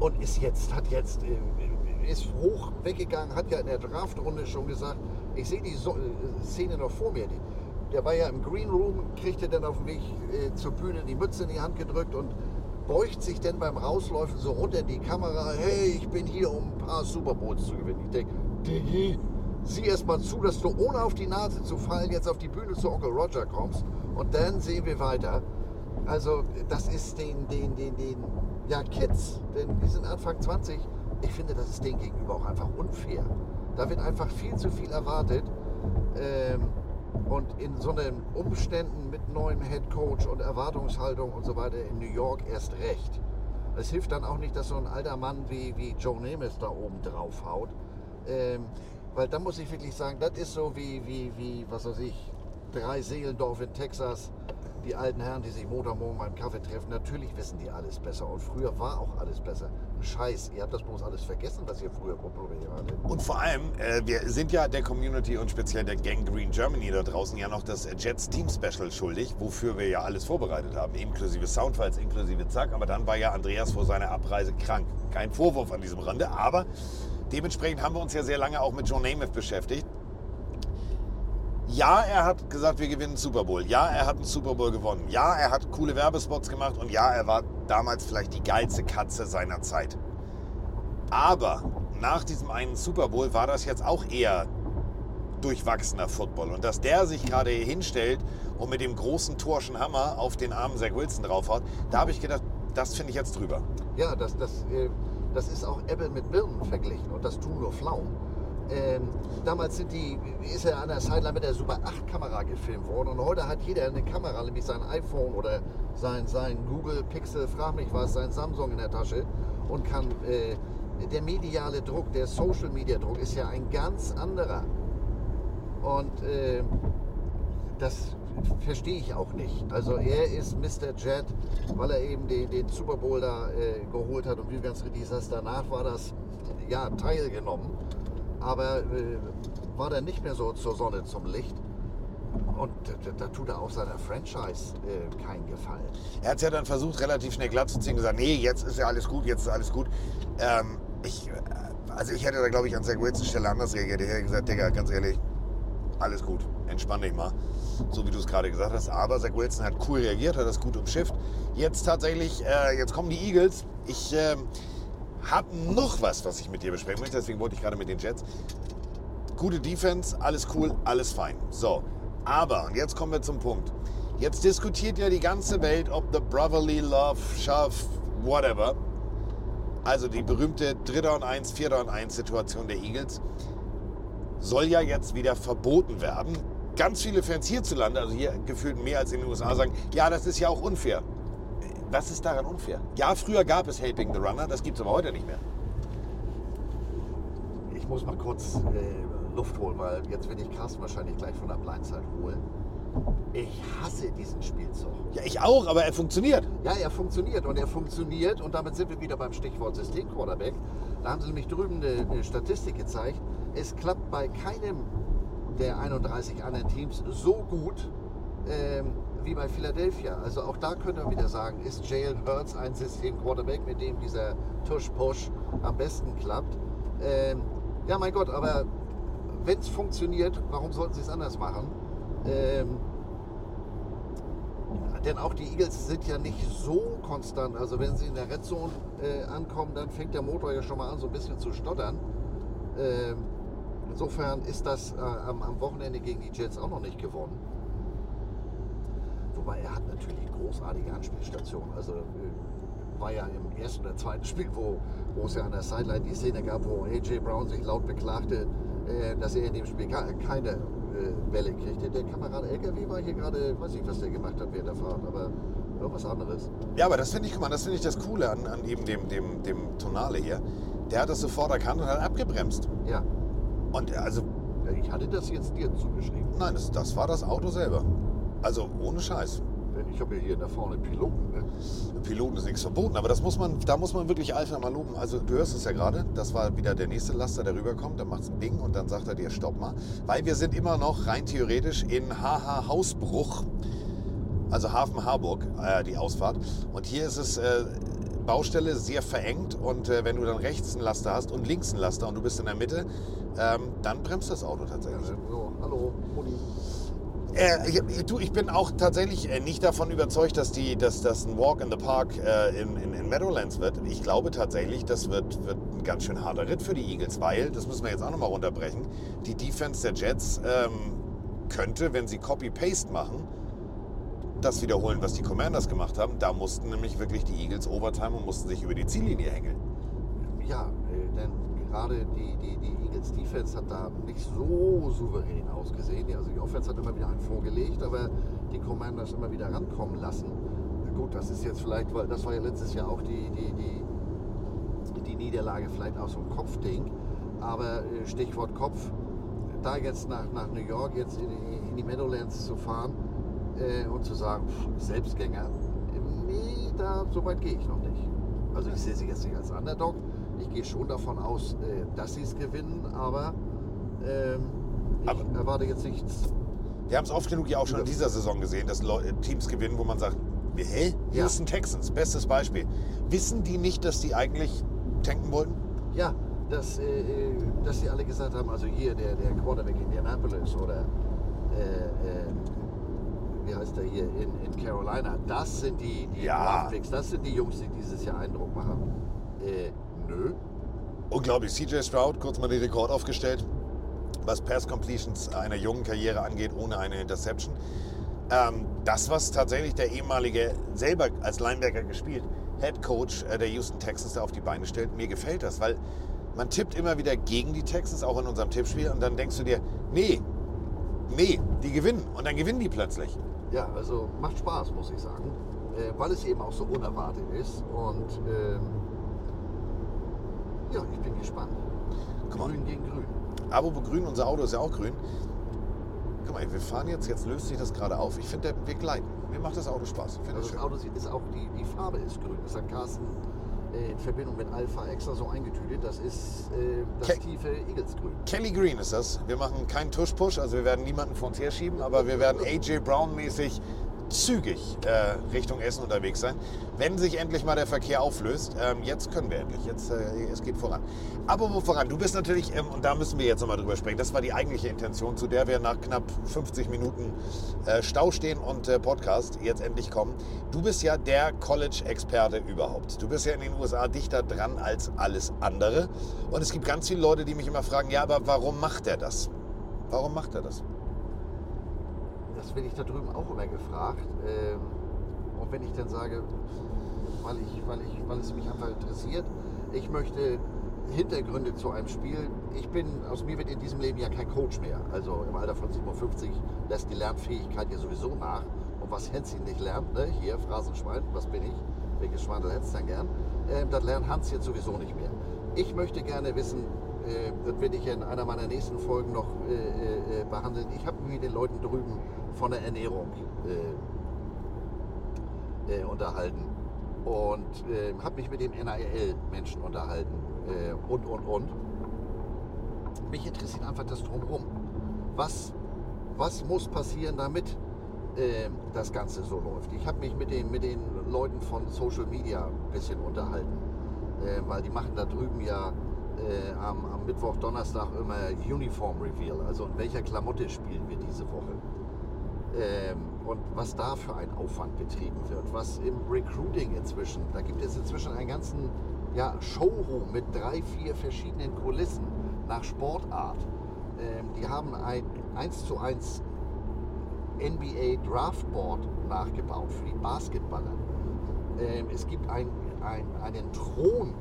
und ist jetzt, hat jetzt, äh, ist hoch weggegangen, hat ja in der Draftrunde schon gesagt, ich sehe die so äh, Szene noch vor mir. Die, der war ja im Green Room, kriegte dann auf Weg äh, zur Bühne die Mütze in die Hand gedrückt und beugt sich dann beim Rausläufen so runter in die Kamera, hey, ich bin hier, um ein paar Super Bowls zu gewinnen. Ich denke, Diggi, sieh erst mal zu, dass du ohne auf die Nase zu fallen jetzt auf die Bühne zu Onkel Roger kommst und dann sehen wir weiter. Also das ist den, den, den, den, ja Kids, denn die sind Anfang 20. Ich finde, das ist denen gegenüber auch einfach unfair. Da wird einfach viel zu viel erwartet. Ähm, und in so einen Umständen mit neuem Head Coach und Erwartungshaltung und so weiter in New York erst recht. Es hilft dann auch nicht, dass so ein alter Mann wie, wie Joe Namath da oben drauf haut. Ähm, weil da muss ich wirklich sagen, das ist so wie, wie, wie, was weiß ich, drei Seelendorf in Texas. Die alten Herren, die sich Montagmorgen beim Kaffee treffen, natürlich wissen die alles besser. Und früher war auch alles besser. Scheiß, ihr habt das bloß alles vergessen, was ihr früher probiert hattet. Und vor allem, äh, wir sind ja der Community und speziell der Gang Green Germany da draußen ja noch das Jets Team Special schuldig, wofür wir ja alles vorbereitet haben, inklusive Soundfiles, inklusive Zack. Aber dann war ja Andreas vor seiner Abreise krank. Kein Vorwurf an diesem Rande, aber dementsprechend haben wir uns ja sehr lange auch mit John Namath beschäftigt. Ja, er hat gesagt, wir gewinnen Super Bowl. Ja, er hat einen Super Bowl gewonnen. Ja, er hat coole Werbespots gemacht und ja, er war damals vielleicht die geilste Katze seiner Zeit. Aber nach diesem einen Super Bowl war das jetzt auch eher durchwachsener Football. Und dass der sich gerade hier hinstellt und mit dem großen Torschen Hammer auf den armen Zach Wilson draufhaut, da habe ich gedacht, das finde ich jetzt drüber. Ja, das, das, äh, das ist auch Apple mit Birnen verglichen und das tun nur Pflaumen. Ähm, damals die, ist er an der Sideline mit der Super 8 Kamera gefilmt worden und heute hat jeder eine Kamera, nämlich sein iPhone oder sein, sein Google Pixel, frag mich was, sein Samsung in der Tasche und kann, äh, der mediale Druck, der Social Media Druck ist ja ein ganz anderer. Und äh, das verstehe ich auch nicht. Also er ist Mr. Jet, weil er eben den, den Super Bowl da äh, geholt hat und wie ganz richtig sagst, danach war das ja teilgenommen, aber äh, war dann nicht mehr so zur Sonne zum Licht. Und da, da tut er auch seiner Franchise äh, keinen Gefallen. Er hat es ja dann versucht, relativ schnell glatt zu ziehen und gesagt, nee, jetzt ist ja alles gut, jetzt ist alles gut. Ähm, ich, äh, also ich hätte da, glaube ich, an Zach Wilsons Stelle anders reagiert. Ich hätte gesagt, Digga, ganz ehrlich, alles gut, entspann dich mal. So wie du es gerade gesagt hast. Aber Zach Wilson hat cool reagiert, hat das gut umschifft. Jetzt tatsächlich, äh, jetzt kommen die Eagles. Ich äh, habe noch was, was ich mit dir besprechen möchte. Deswegen wollte ich gerade mit den Jets. Gute Defense, alles cool, alles fein. So, aber, und jetzt kommen wir zum Punkt. Jetzt diskutiert ja die ganze Welt, ob the brotherly love, shove, whatever. Also die berühmte Dritter und Eins, Vierter und Eins Situation der Eagles soll ja jetzt wieder verboten werden. Ganz viele Fans hierzulande, also hier gefühlt mehr als in den USA, sagen, ja, das ist ja auch unfair. Was ist daran unfair? Ja, früher gab es Helping the Runner, das gibt es aber heute nicht mehr. Ich muss mal kurz äh, Luft holen, weil jetzt will ich Carsten wahrscheinlich gleich von der Blindside holen. Ich hasse diesen Spielzug. Ja, ich auch, aber er funktioniert. Ja, er funktioniert und er funktioniert und damit sind wir wieder beim Stichwort System-Quarterback. Da haben sie nämlich drüben eine, eine Statistik gezeigt. Es klappt bei keinem der 31 anderen Teams so gut ähm, wie bei Philadelphia. Also auch da können wir wieder sagen, ist Jalen Hurts ein System-Quarterback, mit dem dieser Tush-Push am besten klappt. Ähm, ja, mein Gott, aber wenn es funktioniert, warum sollten sie es anders machen? Ähm, denn auch die Eagles sind ja nicht so konstant. Also wenn sie in der Red Zone äh, ankommen, dann fängt der Motor ja schon mal an, so ein bisschen zu stottern. Ähm, insofern ist das äh, am, am, Wochenende gegen die Jets auch noch nicht gewonnen. Wobei er hat natürlich großartige Anspielstationen. Also äh, war ja im ersten oder zweiten Spiel, wo, wo es ja an der Sideline die Szene gab, wo AJ Brown sich laut beklagte, äh, dass er in dem Spiel keine äh, Welle kriegte. Der Kamerad LKW war hier gerade, weiß nicht, was der gemacht hat während der Fahrt, aber irgendwas anderes. Ja, aber das finde ich, guck mal, das finde ich das Coole an, an eben dem, dem, dem Tonale hier. Der hat das sofort erkannt und hat abgebremst. Ja. Und also. Ich hatte das jetzt dir zugeschrieben. Nein, das, das war das Auto selber. Also ohne Scheiß. Ich habe ja hier da vorne Piloten. Ne? Piloten ist nichts verboten, aber das muss man, da muss man wirklich Alpha mal loben. Also du hörst es ja gerade, das war wieder der nächste Laster, der rüberkommt, dann macht es ein Bing und dann sagt er dir, stopp mal. Weil wir sind immer noch rein theoretisch in HH Hausbruch, also Hafen Harburg, äh, die Ausfahrt. Und hier ist es äh, Baustelle sehr verengt und äh, wenn du dann rechts einen Laster hast und links einen Laster und du bist in der Mitte, ähm, dann bremst das Auto tatsächlich. So, hallo, Moni. Äh, ich, du, ich bin auch tatsächlich äh, nicht davon überzeugt, dass, die, dass das ein Walk in the Park äh, in, in, in, Meadowlands wird. Ich glaube tatsächlich, das wird, wird ein ganz schön harter Ritt für die Eagles, weil, das müssen wir jetzt auch nochmal runterbrechen, die Defense der Jets ähm, könnte, wenn sie Copy-Paste machen, das wiederholen, was die Commanders gemacht haben. Da mussten nämlich wirklich die Eagles Overtime und mussten sich über die Ziellinie hängeln. Ja, äh, denn gerade die, die, die Eagles Defense hat da nicht so souverän ausgesehen. Also die Offense hat immer wieder einen vorgelegt, aber die Commanders immer wieder rankommen lassen. Gut, das ist jetzt vielleicht, weil das war ja letztes Jahr auch die, die, die, die Niederlage vielleicht auch so ein Kopfding. Aber äh, Stichwort Kopf, da jetzt nach, nach New York, jetzt in, in die Meadowlands zu fahren äh, und zu sagen, pff, Selbstgänger, nee, da, so weit gehe ich noch nicht. Also ich sehe sie jetzt nicht als Underdog, ich gehe schon davon aus, äh, dass sie es gewinnen, aber ähm, ich aber erwarte jetzt nichts. Wir haben es oft genug ja auch schon in dieser Saison gesehen, dass Teams gewinnen, wo man sagt, hä? Houston ja. Texans, bestes Beispiel. Wissen die nicht, dass die eigentlich tanken wollten? Ja, dass, äh, äh dass sie alle gesagt haben, also hier der, der Quarterback Indianapolis oder äh, äh, wie heißt der hier in, in Carolina, das sind die, die ja. das sind die Jungs, die dieses Jahr Eindruck machen. Äh, Nö. Unglaublich. CJ Stroud, kurz mal den Rekord aufgestellt, was Pass Completions einer jungen Karriere angeht, ohne eine Interception. Ähm, das, was tatsächlich der ehemalige selber als Linebacker gespielt, Head Coach äh, der Houston Texans da auf die Beine stellt. Mir gefällt das, weil man tippt immer wieder gegen die Texans, auch in unserem Tippspiel. Und dann denkst du dir, nee, nee, die gewinnen. Und dann gewinnen die plötzlich. Ja, also macht Spaß, muss ich sagen. Äh, weil es eben auch so unerwartet ist. Und ähm, ja, ich bin gespannt. Guck mal. Grün gegen Grün. Apropos grün, unser Auto ist ja auch grün. Guck mal, wir fahren jetzt, jetzt löst sich das gerade auf. Ich finde, wir gleiten. Mir macht das Auto Spaß. Ich Also das schön. Auto ist auch, die, die Farbe ist grün. Das hat Carsten äh, in Verbindung mit Alpha extra so eingetütet. Das ist äh, das Ke- tiefe Eaglesgrün. Kelly Green ist das. Wir machen keinen Tush-Push, also wir werden niemanden vor uns herschieben, aber wir werden AJ Brown-mäßig zügig äh, Richtung Essen unterwegs sein. Wenn sich endlich mal der Verkehr auflöst, ähm, jetzt können wir endlich, jetzt, äh, es geht voran. Aber wo voran? Du bist natürlich, ähm, und da müssen wir jetzt nochmal drüber sprechen, das war die eigentliche Intention, zu der wir nach knapp 50 Minuten äh, Stau stehen und äh, Podcast jetzt endlich kommen. Du bist ja der College-Experte überhaupt. Du bist ja in den USA dichter dran als alles andere. Und es gibt ganz viele Leute, die mich immer fragen, ja, aber warum macht er das? Warum macht er das? Das werde ich da drüben auch immer gefragt. Ähm, und wenn ich dann sage, weil, ich, weil, ich, weil es mich einfach interessiert, ich möchte Hintergründe zu einem Spiel. Ich bin, aus mir wird in diesem Leben ja kein Coach mehr. Also im Alter von 57 lässt die Lernfähigkeit ja sowieso nach. Und was Hänschen nicht lernt, ne? hier Phrasenschwein, was bin ich? Welches Schweindel hättest du denn gern? Ähm, das lernt Hans jetzt sowieso nicht mehr. Ich möchte gerne wissen, äh, das werde ich in einer meiner nächsten Folgen noch äh, äh, behandeln. Ich habe mit den Leuten drüben von der Ernährung äh, äh, unterhalten und äh, habe mich mit den NAL-Menschen unterhalten äh, und, und, und. Mich interessiert einfach das Drumherum. Was, was muss passieren, damit äh, das Ganze so läuft? Ich habe mich mit den, mit den Leuten von Social Media ein bisschen unterhalten, weil die machen da drüben ja äh, am, am Mittwoch, Donnerstag immer Uniform Reveal, also in welcher Klamotte spielen wir diese Woche. Ähm, und was da für ein Aufwand betrieben wird, was im Recruiting inzwischen, da gibt es inzwischen einen ganzen ja, Showroom mit drei, vier verschiedenen Kulissen nach Sportart. Ähm, die haben ein 1 zu 1 NBA Draftboard nachgebaut für die Basketballer. Ähm, es gibt ein, ein, einen Thron,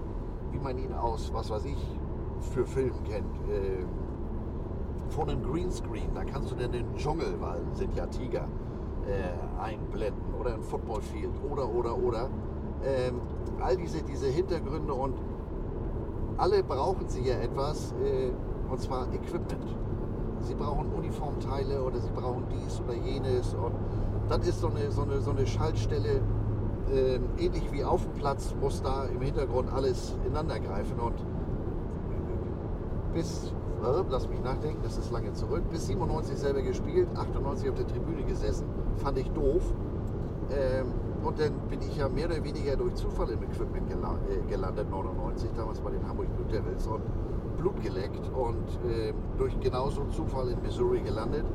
wie man ihn aus, was weiß ich, für Film kennt. Von einem Greenscreen, da kannst du dann den Dschungel, weil sind ja Tiger, äh, einblenden oder ein Footballfield oder oder oder. Ähm, all diese, diese Hintergründe und alle brauchen sie ja etwas, äh, und zwar Equipment. Sie brauchen Uniformteile oder sie brauchen dies oder jenes und das ist so eine, so eine, so eine Schaltstelle, ähm, ähnlich wie auf dem Platz muss da im Hintergrund alles ineinander greifen und bis, äh, lass mich nachdenken, das ist lange zurück, bis 97 selber gespielt, 98 auf der Tribüne gesessen, fand ich doof. Ähm, und dann bin ich ja mehr oder weniger durch Zufall im Equipment gela äh, gelandet, 99, damals bei den Hamburg Blue Devils und Blut geleckt und ähm, durch genauso Zufall in Missouri gelandet.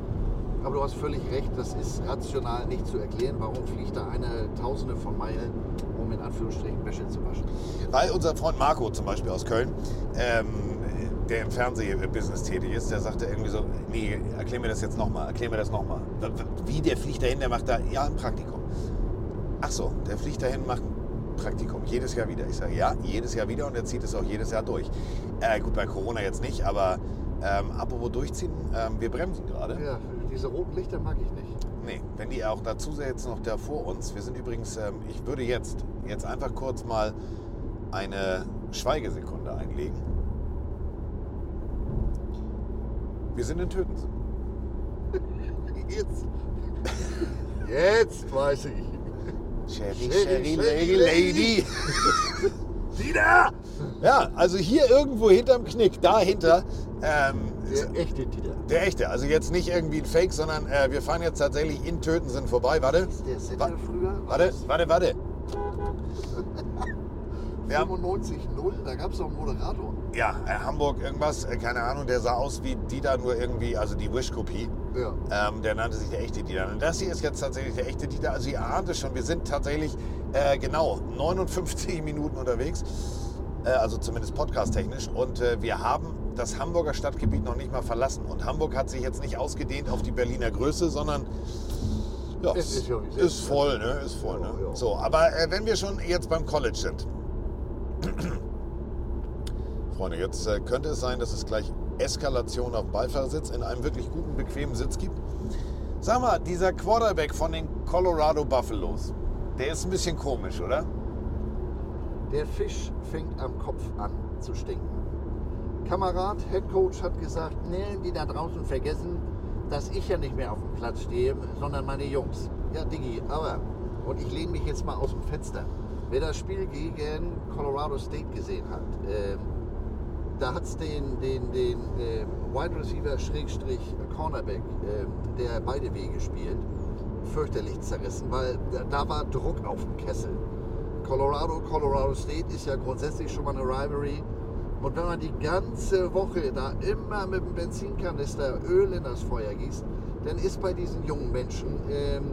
Aber du hast völlig recht, das ist rational nicht zu erklären. Warum fliegt da eine Tausende von Meilen, um in Anführungsstrichen Wäsche zu waschen? Weil unser Freund Marco zum Beispiel aus Köln, ähm, der im Fernsehbusiness tätig ist, der sagte irgendwie so, nee, erklär mir das jetzt nochmal, erklär mir das nochmal. Wie, der fliegt dahin, der macht da, ja, ein Praktikum. Ach so, der fliegt dahin, macht ein Praktikum, jedes Jahr wieder. Ich sage, ja, jedes Jahr wieder und er zieht es auch jedes Jahr durch. Äh, gut, bei Corona jetzt nicht, aber ähm, apropos durchziehen, ähm, wir bremsen gerade. Ja, diese roten Lichter mag ich nicht. Nee, wenn die auch dazu jetzt noch da vor uns. Wir sind übrigens, ähm, ich würde jetzt, jetzt einfach kurz mal eine Schweigesekunde einlegen. Wir sind in Tötensen. Jetzt, jetzt weiß ich. Sherry, Sherry, Lady, Lady. Dieter! Ja, also hier irgendwo hinterm Knick, dahinter, ähm, Der echte Dieter. der echte. Also jetzt nicht irgendwie ein Fake, sondern äh, wir fahren jetzt tatsächlich in Tötensen vorbei. Warte, Ist der Sender Wa- früher? War warte, warte, warte. Wir haben, 95 0, da gab es doch einen Moderator. Ja, äh, Hamburg irgendwas, äh, keine Ahnung, der sah aus wie Dieter, nur irgendwie, also die Wish-Kopie. Ja. Ähm, der nannte sich der echte Dieter. Und das hier ist jetzt tatsächlich der echte Dieter. Also ihr ahnt es schon, wir sind tatsächlich äh, genau 59 Minuten unterwegs. Äh, also zumindest podcast-technisch. Und äh, wir haben das Hamburger Stadtgebiet noch nicht mal verlassen. Und Hamburg hat sich jetzt nicht ausgedehnt auf die Berliner Größe, sondern Ja, Es ist ist ist, voll, ne? Ist voll, ne? So, aber äh, wenn wir schon jetzt beim College sind. Freunde, jetzt äh, könnte es sein, dass es gleich Eskalation auf dem Beifahrersitz in einem wirklich guten, bequemen Sitz gibt. Sag mal, dieser Quarterback von den Colorado Buffaloes, der ist ein bisschen komisch, oder? Der Fisch fängt am Kopf an zu stinken. Kamerad, Head Coach hat gesagt, nee, die da draußen vergessen, dass ich ja nicht mehr auf dem Platz stehe, sondern meine Jungs. Ja, Diggi, aber, und ich lehne mich jetzt mal aus dem Fenster. Wer das Spiel gegen Colorado State gesehen hat, ähm, da hat es den, den, den ähm, Wide Receiver Schrägstrich Cornerback, ähm, der beide Wege spielt, fürchterlich zerrissen, weil da, da war Druck auf dem Kessel. Colorado, Colorado State ist ja grundsätzlich schon mal eine Rivalry. Und wenn man die ganze Woche da immer mit dem Benzinkanister Öl in das Feuer gießt, dann ist bei diesen jungen Menschen ähm,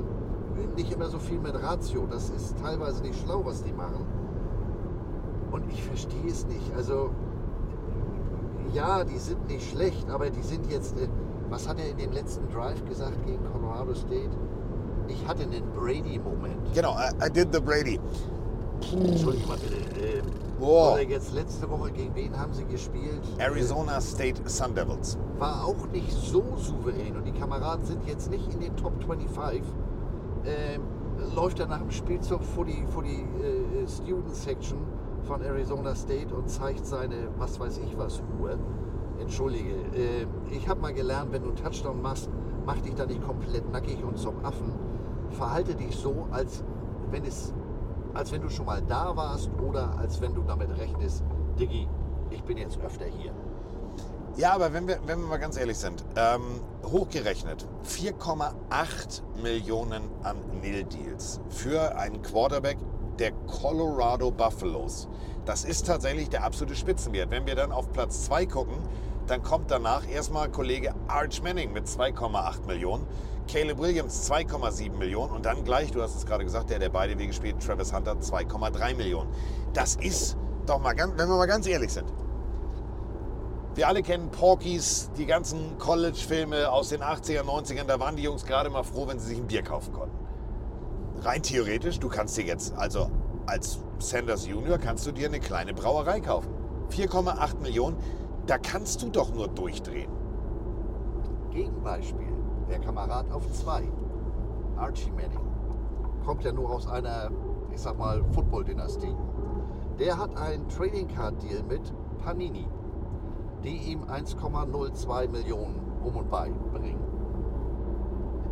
nicht immer so viel mit Ratio. Das ist teilweise nicht schlau, was die machen. Und ich verstehe es nicht. Also, ja, die sind nicht schlecht, aber die sind jetzt. Äh, was hat er in dem letzten Drive gesagt gegen Colorado State? Ich hatte einen Brady-Moment. Genau, I, I did the Brady. Entschuldigung mal bitte. Äh, Boah. Oder jetzt letzte Woche, gegen wen haben sie gespielt? Arizona State Sun Devils. Äh, War auch nicht so souverän und die Kameraden sind jetzt nicht in den Top 25. Ähm, läuft er nach dem Spielzug vor die, vor die äh, Student Section von Arizona State und zeigt seine, was weiß ich was, Uhr. Entschuldige, äh, ich habe mal gelernt, wenn du einen Touchdown machst, mach dich da nicht komplett nackig und zum Affen. Verhalte dich so, als wenn es als wenn du schon mal da warst oder als wenn du damit rechnest, Diggi, ich bin jetzt öfter hier. Ja, aber wenn wir, wenn wir mal ganz ehrlich sind, ähm, hochgerechnet 4,8 Millionen an Nil-Deals für einen Quarterback der Colorado Buffaloes. Das ist tatsächlich der absolute Spitzenwert. Wenn wir dann auf Platz 2 gucken, dann kommt danach erstmal Kollege Arch Manning mit 2,8 Millionen, Caleb Williams 2,7 Millionen und dann gleich, du hast es gerade gesagt, der, der beide Wege spielt, Travis Hunter 2,3 Millionen. Das ist doch mal ganz, wenn wir mal ganz ehrlich sind. Wir alle kennen Porkies, die ganzen College-Filme aus den 80er, 90ern. Da waren die Jungs gerade mal froh, wenn sie sich ein Bier kaufen konnten. Rein theoretisch, du kannst dir jetzt, also als Sanders Junior, kannst du dir eine kleine Brauerei kaufen. 4,8 Millionen, da kannst du doch nur durchdrehen. Gegenbeispiel, der Kamerad auf zwei, Archie Manning, kommt ja nur aus einer, ich sag mal, Football-Dynastie. Der hat einen Trading Card Deal mit Panini, die ihm 1,02 Millionen um und bei bringen.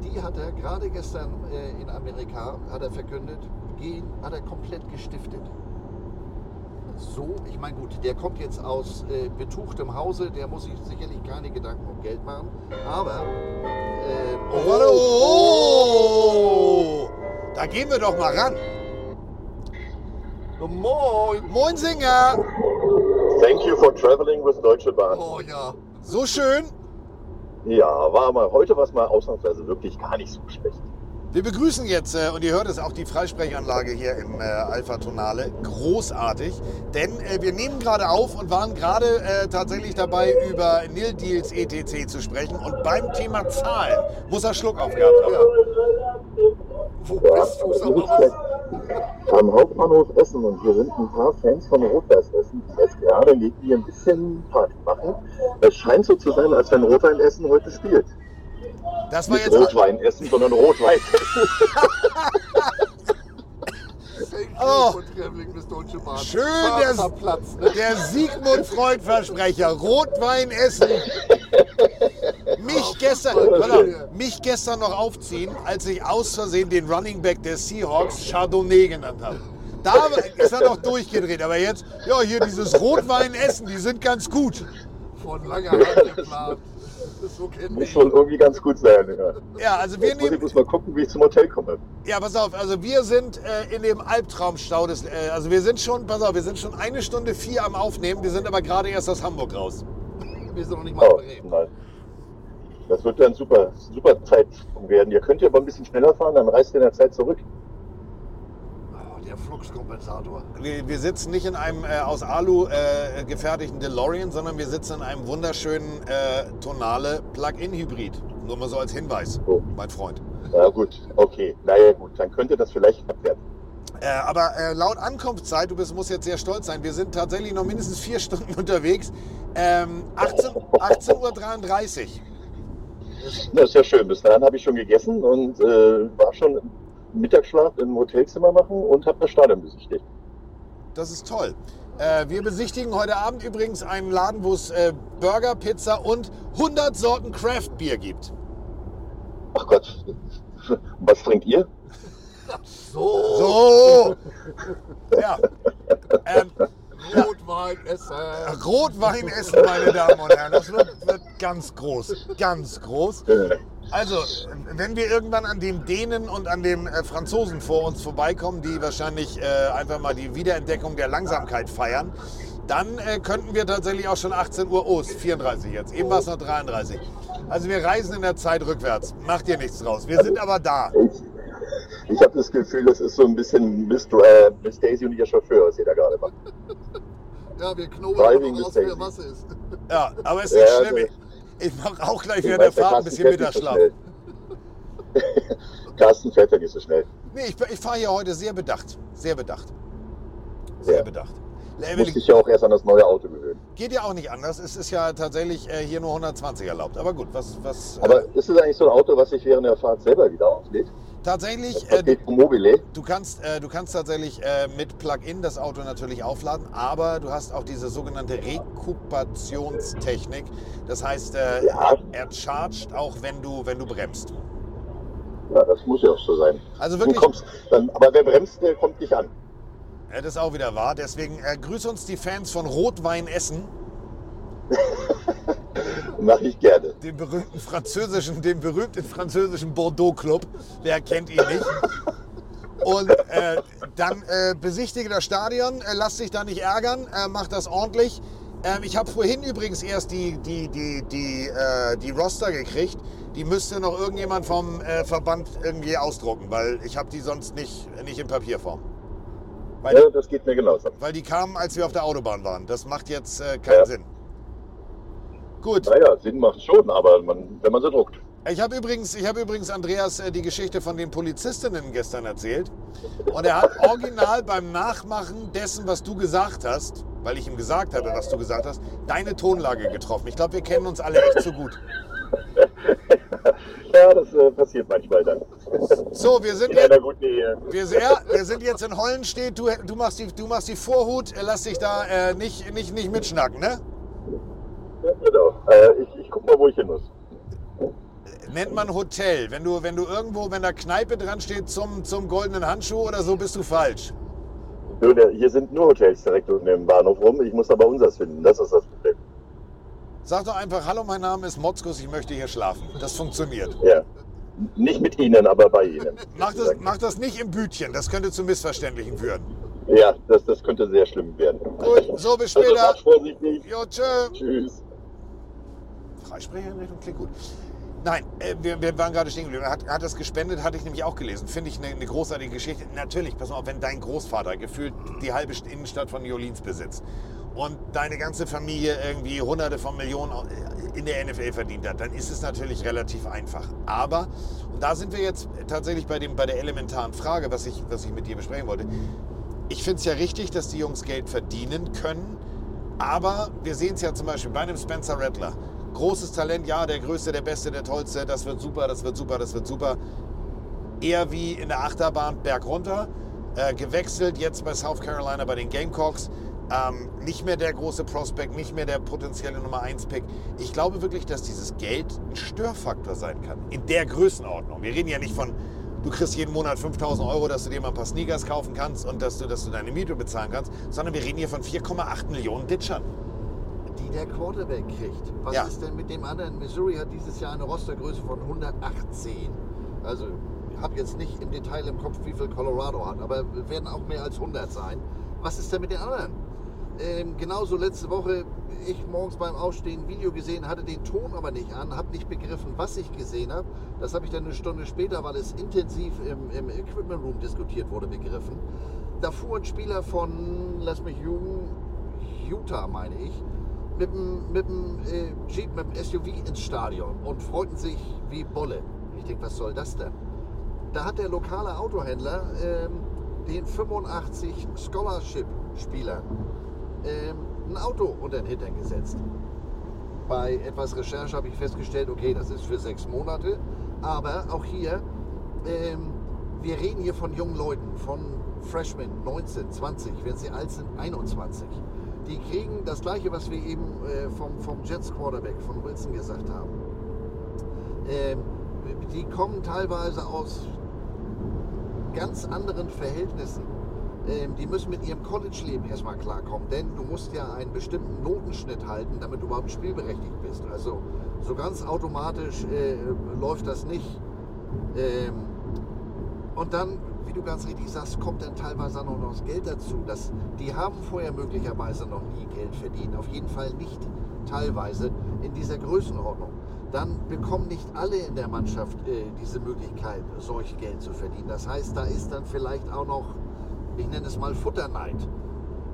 Die hat er gerade gestern äh, in Amerika, hat er verkündet, gehen, hat er komplett gestiftet. So, ich meine gut, der kommt jetzt aus äh, betuchtem Hause, der muss sich sicherlich keine Gedanken um Geld machen, aber äh, Oh, warte, oh, Da gehen wir doch mal ran. oh, moin! Moin Singer! Thank you for traveling with Deutsche Bahn. Oh ja, So schön. Ja, war mal heute was mal ausnahmsweise wirklich gar nicht so schlecht. Wir begrüßen jetzt, äh, und ihr hört es auch, die Freisprechanlage hier im äh, Alpha Tonale. Großartig. Denn äh, wir nehmen gerade auf und waren gerade äh, tatsächlich dabei, über Nil Deals ETC zu sprechen. Und beim Thema Zahlen muss er Schluck aufgehabt haben. ja. Wo bist du, was? Am Hauptbahnhof Essen und hier sind ein paar Fans von Rot-Weiß Essen, die jetzt gerade neben mir ein bisschen Party machen. Es scheint so zu sein, als wenn Rot-Wein Essen heute spielt. Das war Nicht jetzt. Rotwein Essen, sondern you Oh. Schön, der- Platz, ne? Der Sigmund Freud Versprecher, Rotwein essen. Mich gestern, warte mich gestern noch aufziehen, als ich aus Versehen den Running Back der Seahawks Chardonnay genannt habe. Da ist er noch durchgedreht, aber jetzt, ja, hier dieses Rotwein essen, die sind ganz gut. Von langer Hand geplant. So Muss wohl irgendwie ganz gut sein. Ja. Ja, also wir Jetzt muss ich nehmen, bloß mal gucken, wie ich zum Hotel komme. ja, pass auf, also wir sind äh, in dem Albtraumstau des, äh, also wir sind schon, pass auf, wir sind schon eine Stunde vier am Aufnehmen, wir sind aber gerade erst aus Hamburg raus. Wir sind noch nicht mal Oh. Das wird dann super, super Zeit werden. Ihr könnt ja aber ein bisschen schneller fahren, dann reist ihr in der Zeit zurück. Der Fluxkompensator. Wir, wir sitzen nicht in einem äh, aus Alu äh, gefertigten DeLorean, sondern wir sitzen in einem wunderschönen äh, tonale Plug-in-Hybrid. Nur mal so als Hinweis, Oh. mein Freund. Ja gut, okay. Naja gut, dann könnte das vielleicht knapp werden. Äh, aber äh, laut Ankunftszeit, du bist, musst jetzt sehr stolz sein, wir sind tatsächlich noch mindestens vier Stunden unterwegs. Ähm, 18 18.33 Uhr. Das ist ja schön. Bis dahin habe ich schon gegessen und äh, war schon Mittagsschlaf im Hotelzimmer machen und habe das Stadion besichtigt. Das ist toll. Äh, wir besichtigen heute Abend übrigens einen Laden, wo es äh, Burger, Pizza und 100 Sorten Craft Beer gibt. Ach Gott, was trinkt ihr? So, So. Ja. Ähm, Rotwein essen. Rotwein essen, meine Damen und Herren. Das wird, wird ganz groß. Ganz groß. Also, wenn wir irgendwann an dem Dänen und an dem äh, Franzosen vor uns vorbeikommen, die wahrscheinlich äh, einfach mal die Wiederentdeckung der Langsamkeit feiern, dann äh, könnten wir tatsächlich auch schon 18 Uhr, oh, ist 34 jetzt, eben war es noch 33. Also wir reisen in der Zeit rückwärts, macht dir nichts draus. Wir sind aber da. Ich, ich habe das Gefühl, das ist so ein bisschen Miss, äh, Miss Daisy und ihr Chauffeur, was ihr da gerade macht. Ja, wir knobeln mistake. wer was ist. Ja, aber es ist nicht Ja, schlimm. Ich, ich mache auch gleich Ich während der Fahrt ein bisschen so Mittagsschlaf. schnell. Carsten fährt ja nicht so schnell. Nee, ich, ich fahre hier heute sehr bedacht. Sehr bedacht. Sehr Ja. bedacht. Ich muss dich ja auch erst an das neue Auto gewöhnen. Geht ja auch nicht anders. Es ist ja tatsächlich äh, hier nur 120 erlaubt. Aber gut, was, was Aber äh, ist es eigentlich so ein Auto, was sich während der Fahrt selber wieder auflädt? Tatsächlich, äh, du kannst, äh, du kannst tatsächlich äh, mit Plug-in das Auto natürlich aufladen, aber du hast auch diese sogenannte Rekupationstechnik. Das heißt, äh, Ja. er chargt auch, wenn du, wenn du bremst. Ja, das muss ja auch so sein. Also Du wirklich, kommst, dann, aber wer bremst, der kommt nicht an. äh, das ist auch wieder wahr. Deswegen äh, grüß uns die Fans von Rotwein Essen. Mache ich gerne. den berühmten französischen, den berühmten französischen Bordeaux Club. Wer kennt ihn nicht? Und äh, dann äh, besichtige das Stadion, äh, lass dich da nicht ärgern, äh, mach das ordentlich. Ähm, ich habe vorhin übrigens erst die, die, die, die, äh, die Roster gekriegt. Die müsste noch irgendjemand vom äh, Verband irgendwie ausdrucken, weil ich habe die sonst nicht, nicht in Papierform. Weil, Ja, das geht mir genauso. weil die kamen, als wir auf der Autobahn waren. Das macht jetzt äh, keinen Ja. Sinn. Gut. Naja, Sinn macht schon, aber man, wenn man sie druckt. Ich habe übrigens, ich habe übrigens Andreas äh, die Geschichte von den Polizistinnen gestern erzählt. Und er hat original beim Nachmachen dessen, was du gesagt hast, weil ich ihm gesagt habe, was du gesagt hast, deine Tonlage getroffen. Ich glaube, wir kennen uns alle echt so gut. Ja, das äh, passiert manchmal dann. So, wir sind In einer jetzt, guten Ehe. wir, ja, wir sind jetzt in Hollenstedt. Du, du, machst die, du machst die Vorhut. äh, Lass dich da äh, nicht, nicht, nicht mitschnacken, ne? Genau. Äh, ich, ich guck mal, wo ich hin muss. Nennt man Hotel. Wenn du, wenn du irgendwo, wenn da Kneipe dran steht zum, zum goldenen Handschuh oder so, bist du falsch. Du, der, hier sind nur Hotels direkt unten im Bahnhof rum. Ich muss aber unseres finden. Das ist das Problem. Sag doch einfach, hallo, mein Name ist Motzkus, ich möchte hier schlafen. Das funktioniert. Ja. Nicht mit Ihnen, aber bei Ihnen. Mach das, mach das nicht im Bütchen, das könnte zu Missverständlichen führen. Ja, das, das könnte sehr schlimm werden. Gut, so bis Also später. fahrt vorsichtig. Jo, tschö. Tschüss. Freisprecheinrichtung klingt gut. Nein, äh, wir, wir waren gerade stehen geblieben. Hat, hat das gespendet, hatte ich nämlich auch gelesen. Finde ich eine, eine großartige Geschichte. Natürlich, pass mal auf, wenn dein Großvater gefühlt die halbe Innenstadt von Orleans besitzt und deine ganze Familie irgendwie hunderte von Millionen in der NFL verdient hat, dann ist es natürlich relativ einfach. Aber, und da sind wir jetzt tatsächlich bei, dem, bei der elementaren Frage, was ich, was ich mit dir besprechen wollte. Ich finde es ja richtig, dass die Jungs Geld verdienen können. Aber wir sehen es ja zum Beispiel bei einem Spencer Rattler. Großes Talent, ja, der Größte, der Beste, der Tollste, das wird super, das wird super, das wird super. Eher wie in der Achterbahn berg runter. Äh, gewechselt jetzt bei South Carolina bei den Gamecocks. Ähm, nicht mehr der große Prospect, nicht mehr der potenzielle Nummer 1 Pick. Ich glaube wirklich, dass dieses Geld ein Störfaktor sein kann. In der Größenordnung. Wir reden ja nicht von, du kriegst jeden Monat 5000 Euro, dass du dir mal ein paar Sneakers kaufen kannst und dass du, dass du deine Miete bezahlen kannst, sondern wir reden hier von 4,8 Millionen Ditchern. Die der Quarterback kriegt. Was Ja. ist denn mit dem anderen? Missouri hat dieses Jahr eine Rostergröße von 118. Also, ich habe jetzt nicht im Detail im Kopf, wie viel Colorado hat, aber werden auch mehr als 100 sein. Was ist denn mit den anderen? Ähm, genauso letzte Woche, ich morgens beim Aufstehen ein Video gesehen, hatte den Ton aber nicht an, habe nicht begriffen, was ich gesehen habe. Das habe ich dann eine Stunde später, weil es intensiv im, im Equipment Room diskutiert wurde, begriffen. Da fuhr ein Spieler von, lass mich jungen, Utah meine ich, mit dem, mit dem äh, Jeep, mit dem SUV ins Stadion und freuten sich wie Bolle. Ich denke, was soll das denn? da hat der lokale Autohändler ähm, den 85 Scholarship-Spielern ähm, ein Auto unter den Hintern gesetzt. Bei etwas Recherche habe ich festgestellt, okay, das ist für sechs Monate, aber auch hier, ähm, wir reden hier von jungen Leuten, von Freshmen, 19, 20, wenn sie alt sind, 21. Die kriegen das Gleiche, was wir eben äh, vom, vom Jets Quarterback, von Wilson gesagt haben. Ähm, die kommen teilweise aus ganz anderen Verhältnissen. Ähm, die müssen mit ihrem College-Leben erstmal klarkommen, denn du musst ja einen bestimmten Notenschnitt halten, damit du überhaupt spielberechtigt bist. Also so ganz automatisch äh, läuft das nicht. Ähm, und dann, wie du ganz richtig sagst, kommt dann teilweise auch noch das Geld dazu. Das, die haben vorher möglicherweise noch nie Geld verdient. Auf jeden Fall nicht teilweise in dieser Größenordnung. Dann bekommen nicht alle in der Mannschaft äh, diese Möglichkeit, solch Geld zu verdienen. Das heißt, da ist dann vielleicht auch noch, ich nenne es mal Futterneid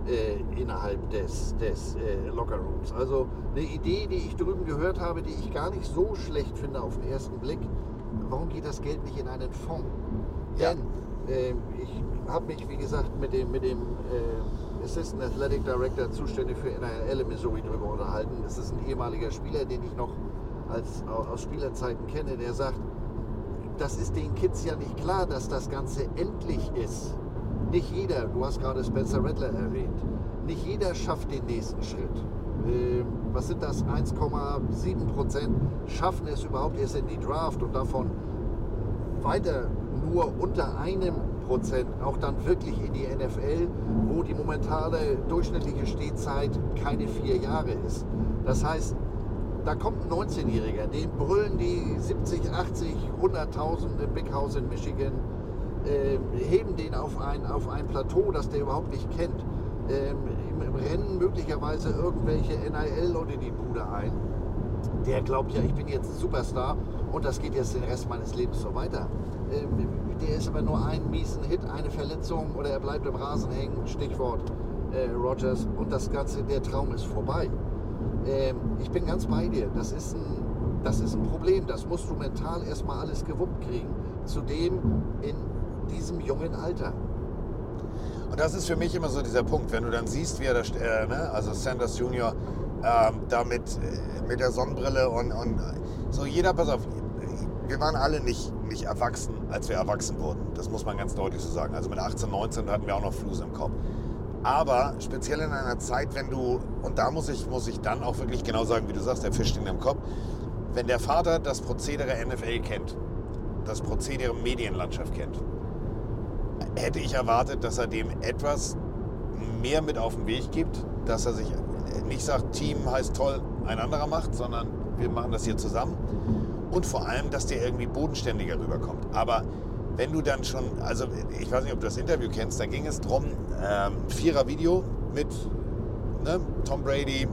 äh, innerhalb des, des äh, Lockerrooms. Also eine Idee, die ich drüben gehört habe, die ich gar nicht so schlecht finde auf den ersten Blick. Warum geht das Geld nicht in einen Fonds? Ja. Denn äh, ich habe mich, wie gesagt, mit dem, mit dem äh, Assistant Athletic Director zuständig für NRL in Missouri darüber unterhalten. Das ist ein ehemaliger Spieler, den ich noch als, aus Spielerzeiten kenne, der sagt, das ist den Kids ja nicht klar, dass das Ganze endlich ist. Nicht jeder, du hast gerade Spencer Rattler erwähnt, nicht jeder schafft den nächsten Schritt. Ähm, was sind das? 1,7 Prozent schaffen es überhaupt erst in die Draft und davon weiter nur unter einem Prozent auch dann wirklich in die NFL, wo die momentane durchschnittliche Stehzeit keine vier Jahre ist. Das heißt, da kommt ein 19-Jähriger, den brüllen die 70, 80, 100.000 im Big House in Michigan, äh, heben den auf ein, auf ein Plateau, das der überhaupt nicht kennt, ähm, im, im Rennen möglicherweise irgendwelche NIL-Leute in die Bude ein. Der glaubt ja, ich bin jetzt ein Superstar und das geht jetzt den Rest meines Lebens so weiter. Ähm, der ist aber nur einen miesen Hit, eine Verletzung oder er bleibt im Rasen hängen, Stichwort äh, Rogers und das Ganze, der Traum ist vorbei. Ähm, ich bin ganz bei dir. Das ist, ein, das ist ein Problem. Das musst du mental erstmal alles gewuppt kriegen. Zudem in diesem jungen Alter. Und das ist für mich immer so dieser Punkt, wenn du dann siehst, wie er da, äh, ne? also Sanders Junior, ähm, da mit, äh, mit der Sonnenbrille und, und so jeder, pass auf, wir waren alle nicht, nicht erwachsen, als wir erwachsen wurden. Das muss man ganz deutlich so sagen. Also mit 18, 19 hatten wir auch noch Flus im Kopf. Aber speziell in einer Zeit, wenn du, und da muss ich, muss ich dann auch wirklich genau sagen, wie du sagst, der Fisch steht im Kopf, wenn der Vater das Prozedere NFL kennt, das Prozedere Medienlandschaft kennt, hätte ich erwartet, dass er dem etwas mehr mit auf den Weg gibt, dass er sich nicht sagt, Team heißt toll, ein anderer macht, sondern wir machen das hier zusammen. Und vor allem, dass der irgendwie bodenständiger rüberkommt. Aber wenn du dann schon, also ich weiß nicht, ob du das Interview kennst, da ging es drum, ähm, Vierer-Video mit ne, Tom Brady,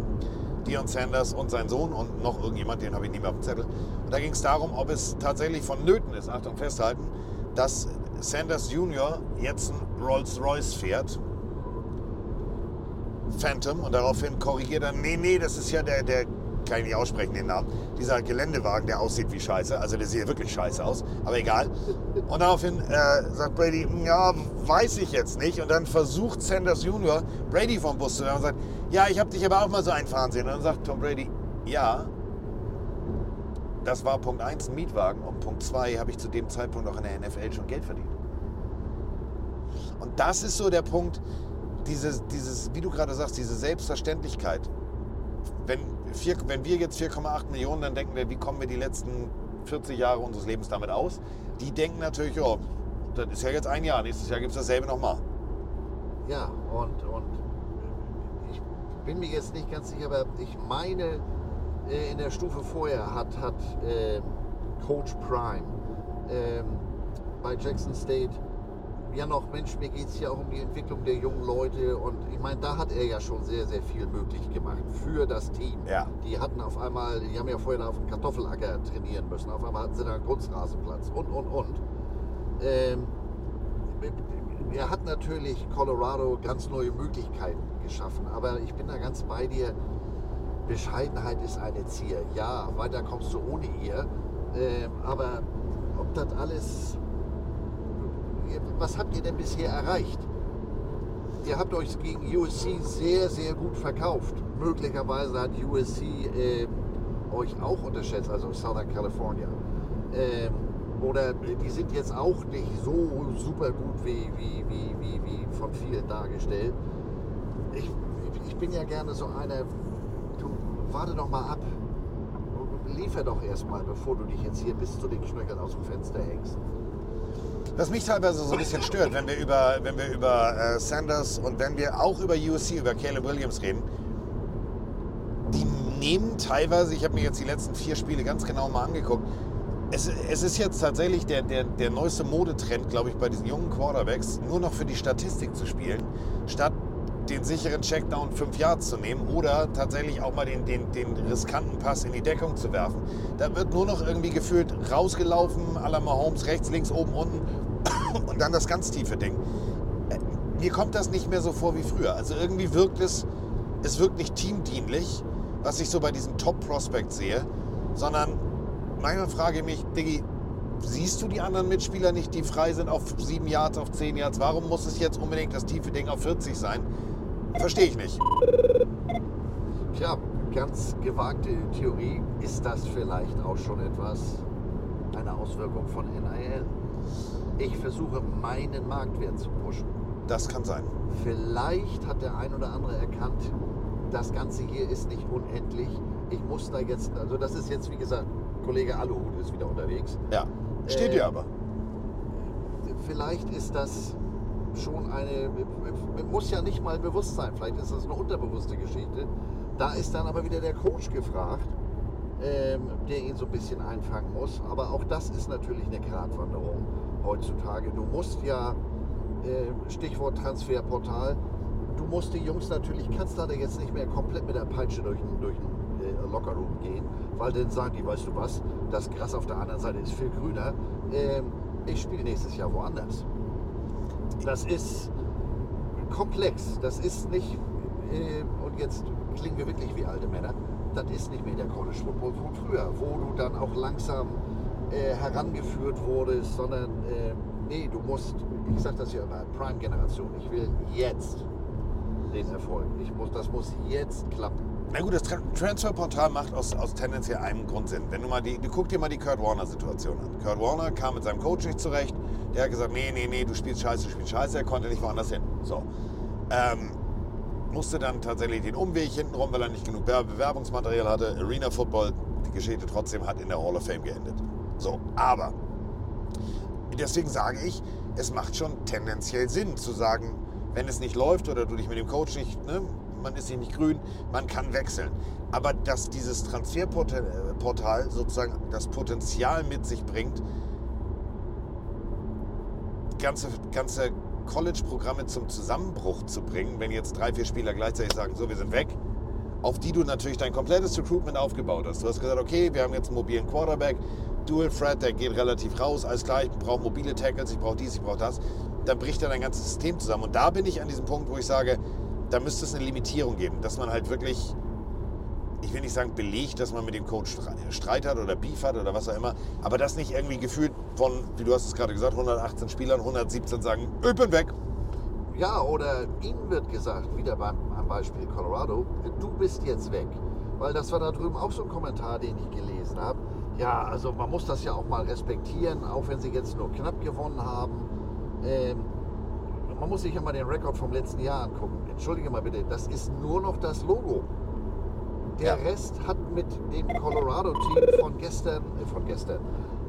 Dion Sanders und sein Sohn und noch irgendjemand, den habe ich nicht mehr auf dem Zettel. Und da ging es darum, ob es tatsächlich vonnöten ist, Achtung, festhalten, dass Sanders Junior jetzt ein Rolls-Royce fährt. Phantom und daraufhin korrigiert er, nee, nee, das ist ja der, der kann ich nicht aussprechen, den Namen. Dieser Geländewagen, der aussieht wie Scheiße. Also der sieht wirklich scheiße aus, aber egal. Und daraufhin äh, sagt Brady, ja, weiß ich jetzt nicht. Und dann versucht Sanders Junior, Brady vom Bus zu hören und sagt, ja, ich habe dich aber auch mal so einfahren sehen. Und dann sagt Tom Brady, ja, das war Punkt 1 ein Mietwagen und Punkt 2 habe ich zu dem Zeitpunkt auch in der NFL schon Geld verdient. Und das ist so der Punkt, dieses, dieses wie du gerade sagst, diese Selbstverständlichkeit. Wenn, vier, wenn wir jetzt 4,8 Millionen, dann denken wir, wie kommen wir die letzten 40 Jahre unseres Lebens damit aus? Die denken natürlich, oh, das ist ja jetzt ein Jahr, nächstes Jahr gibt es dasselbe nochmal. Ja, und, und ich bin mir jetzt nicht ganz sicher, aber ich meine, äh, in der Stufe vorher hat, hat äh, Coach Prime ähm, bei Jackson State ja noch, Mensch, mir geht es ja auch um die Entwicklung der jungen Leute und ich meine, da hat er ja schon sehr, sehr viel möglich gemacht für das Team. Ja. Die hatten auf einmal, die haben ja vorher auf dem Kartoffelacker trainieren müssen, auf einmal hatten sie da einen Kunstrasenplatz und, und, und. Ähm, er hat natürlich Colorado ganz neue Möglichkeiten geschaffen, aber ich bin da ganz bei dir. Bescheidenheit ist eine Zier. Ja, weiter kommst du ohne ihr. Ähm, aber ob das alles was habt ihr denn bisher erreicht? Ihr habt euch gegen USC sehr, sehr gut verkauft. Möglicherweise hat USC äh, euch auch unterschätzt, also Southern California. Ähm, oder die sind jetzt auch nicht so super gut wie, wie, wie, wie, wie von vielen dargestellt. Ich, ich bin ja gerne so einer, du warte doch mal ab. Liefer doch erstmal, bevor du dich jetzt hier bis zu den Knöcheln aus dem Fenster hängst. Was mich teilweise so ein bisschen stört, wenn wir über, wenn wir über äh, Sanders und wenn wir auch über USC, über Caleb Williams reden, die nehmen teilweise, ich habe mir jetzt die letzten vier Spiele ganz genau mal angeguckt, es, es ist jetzt tatsächlich der, der, der neueste Modetrend, glaube ich, bei diesen jungen Quarterbacks, nur noch für die Statistik zu spielen, statt den sicheren Checkdown 5 Yards zu nehmen oder tatsächlich auch mal den, den, den riskanten Pass in die Deckung zu werfen. Da wird nur noch irgendwie gefühlt rausgelaufen, à la Mahomes, rechts, links, oben, unten und dann das ganz tiefe Ding. Äh, Mir kommt das nicht mehr so vor wie früher. Also irgendwie wirkt es, es wirkt nicht teamdienlich, was ich so bei diesen Top-Prospects sehe, sondern manchmal frage ich mich, Diggi, siehst du die anderen Mitspieler nicht, die frei sind auf 7 Yards, auf 10 Yards? Warum muss es jetzt unbedingt das tiefe Ding auf 40 sein? Verstehe ich nicht. Tja, ganz gewagte Theorie. Ist das vielleicht auch schon etwas, eine Auswirkung von NIL? Ich versuche meinen Marktwert zu pushen. Das kann sein. Vielleicht hat der ein oder andere erkannt, das Ganze hier ist nicht unendlich. Ich muss da jetzt, also das ist jetzt wie gesagt, Kollege Aluhut ist wieder unterwegs. Ja. Steht Äh, dir aber. Vielleicht ist das schon eine, muss ja nicht mal bewusst sein, vielleicht ist das eine unterbewusste Geschichte. Da ist dann aber wieder der Coach gefragt, ähm, der ihn so ein bisschen einfangen muss. Aber auch das ist natürlich eine Gratwanderung heutzutage. Du musst ja, äh, Stichwort Transferportal, du musst die Jungs natürlich, kannst leider jetzt nicht mehr komplett mit der Peitsche durch den, durch den äh, Lockerroom gehen, weil dann sagen die, weißt du was, das Gras auf der anderen Seite ist viel grüner. Ähm, ich spiele nächstes Jahr woanders. Das ist komplex. Das ist nicht, äh, und jetzt klingen wir wirklich wie alte Männer, das ist nicht mehr der College Football von früher, wo du dann auch langsam äh, herangeführt wurdest, sondern äh, nee, du musst, ich sag das ja immer, Prime-Generation, ich will jetzt den Erfolg. Ich muss, das muss jetzt klappen. Na gut, das Tra Transferportal macht aus, aus tendenziell einem Grund Sinn. Wenn du mal die, du guck dir mal die Kurt Warner-Situation an. Kurt Warner kam mit seinem Coach nicht zurecht. Der hat gesagt, nee, nee, nee, du spielst scheiße, du spielst scheiße. Er konnte nicht woanders hin. So. Ähm, musste dann tatsächlich den Umweg hintenrum, weil er nicht genug Be- Bewerbungsmaterial hatte. Arena Football, die Geschichte trotzdem hat in der Hall of Fame geendet. So, aber deswegen sage ich, es macht schon tendenziell Sinn zu sagen, wenn es nicht läuft oder du dich mit dem Coach nicht, ne, man ist hier nicht grün, man kann wechseln. Aber dass dieses Transferportal sozusagen das Potenzial mit sich bringt, ganze, ganze College-Programme zum Zusammenbruch zu bringen, wenn jetzt drei, vier Spieler gleichzeitig sagen, so, wir sind weg, auf die du natürlich dein komplettes Recruitment aufgebaut hast. Du hast gesagt, okay, wir haben jetzt einen mobilen Quarterback, Dual Threat, der geht relativ raus, alles klar, ich brauche mobile Tackles, ich brauche dies, ich brauche das. Dann bricht ja dein ganzes System zusammen. Und da bin ich an diesem Punkt, wo ich sage, da müsste es eine Limitierung geben, dass man halt wirklich, ich will nicht sagen belegt, dass man mit dem Coach Stre- Streit hat oder Beef hat oder was auch immer, aber das nicht irgendwie gefühlt von, wie du hast es gerade gesagt, 118 Spielern, 117 sagen, ich bin weg. Ja, oder ihnen wird gesagt, wieder beim Beispiel Colorado, du bist jetzt weg. Weil das war da drüben auch so ein Kommentar, den ich gelesen habe. Ja, also man muss das ja auch mal respektieren, auch wenn sie jetzt nur knapp gewonnen haben. Ähm, man muss sich ja mal den Rekord vom letzten Jahr angucken. Entschuldige mal bitte, das ist nur noch das Logo. Der Ja. Rest hat mit dem Colorado-Team von gestern, äh, von gestern,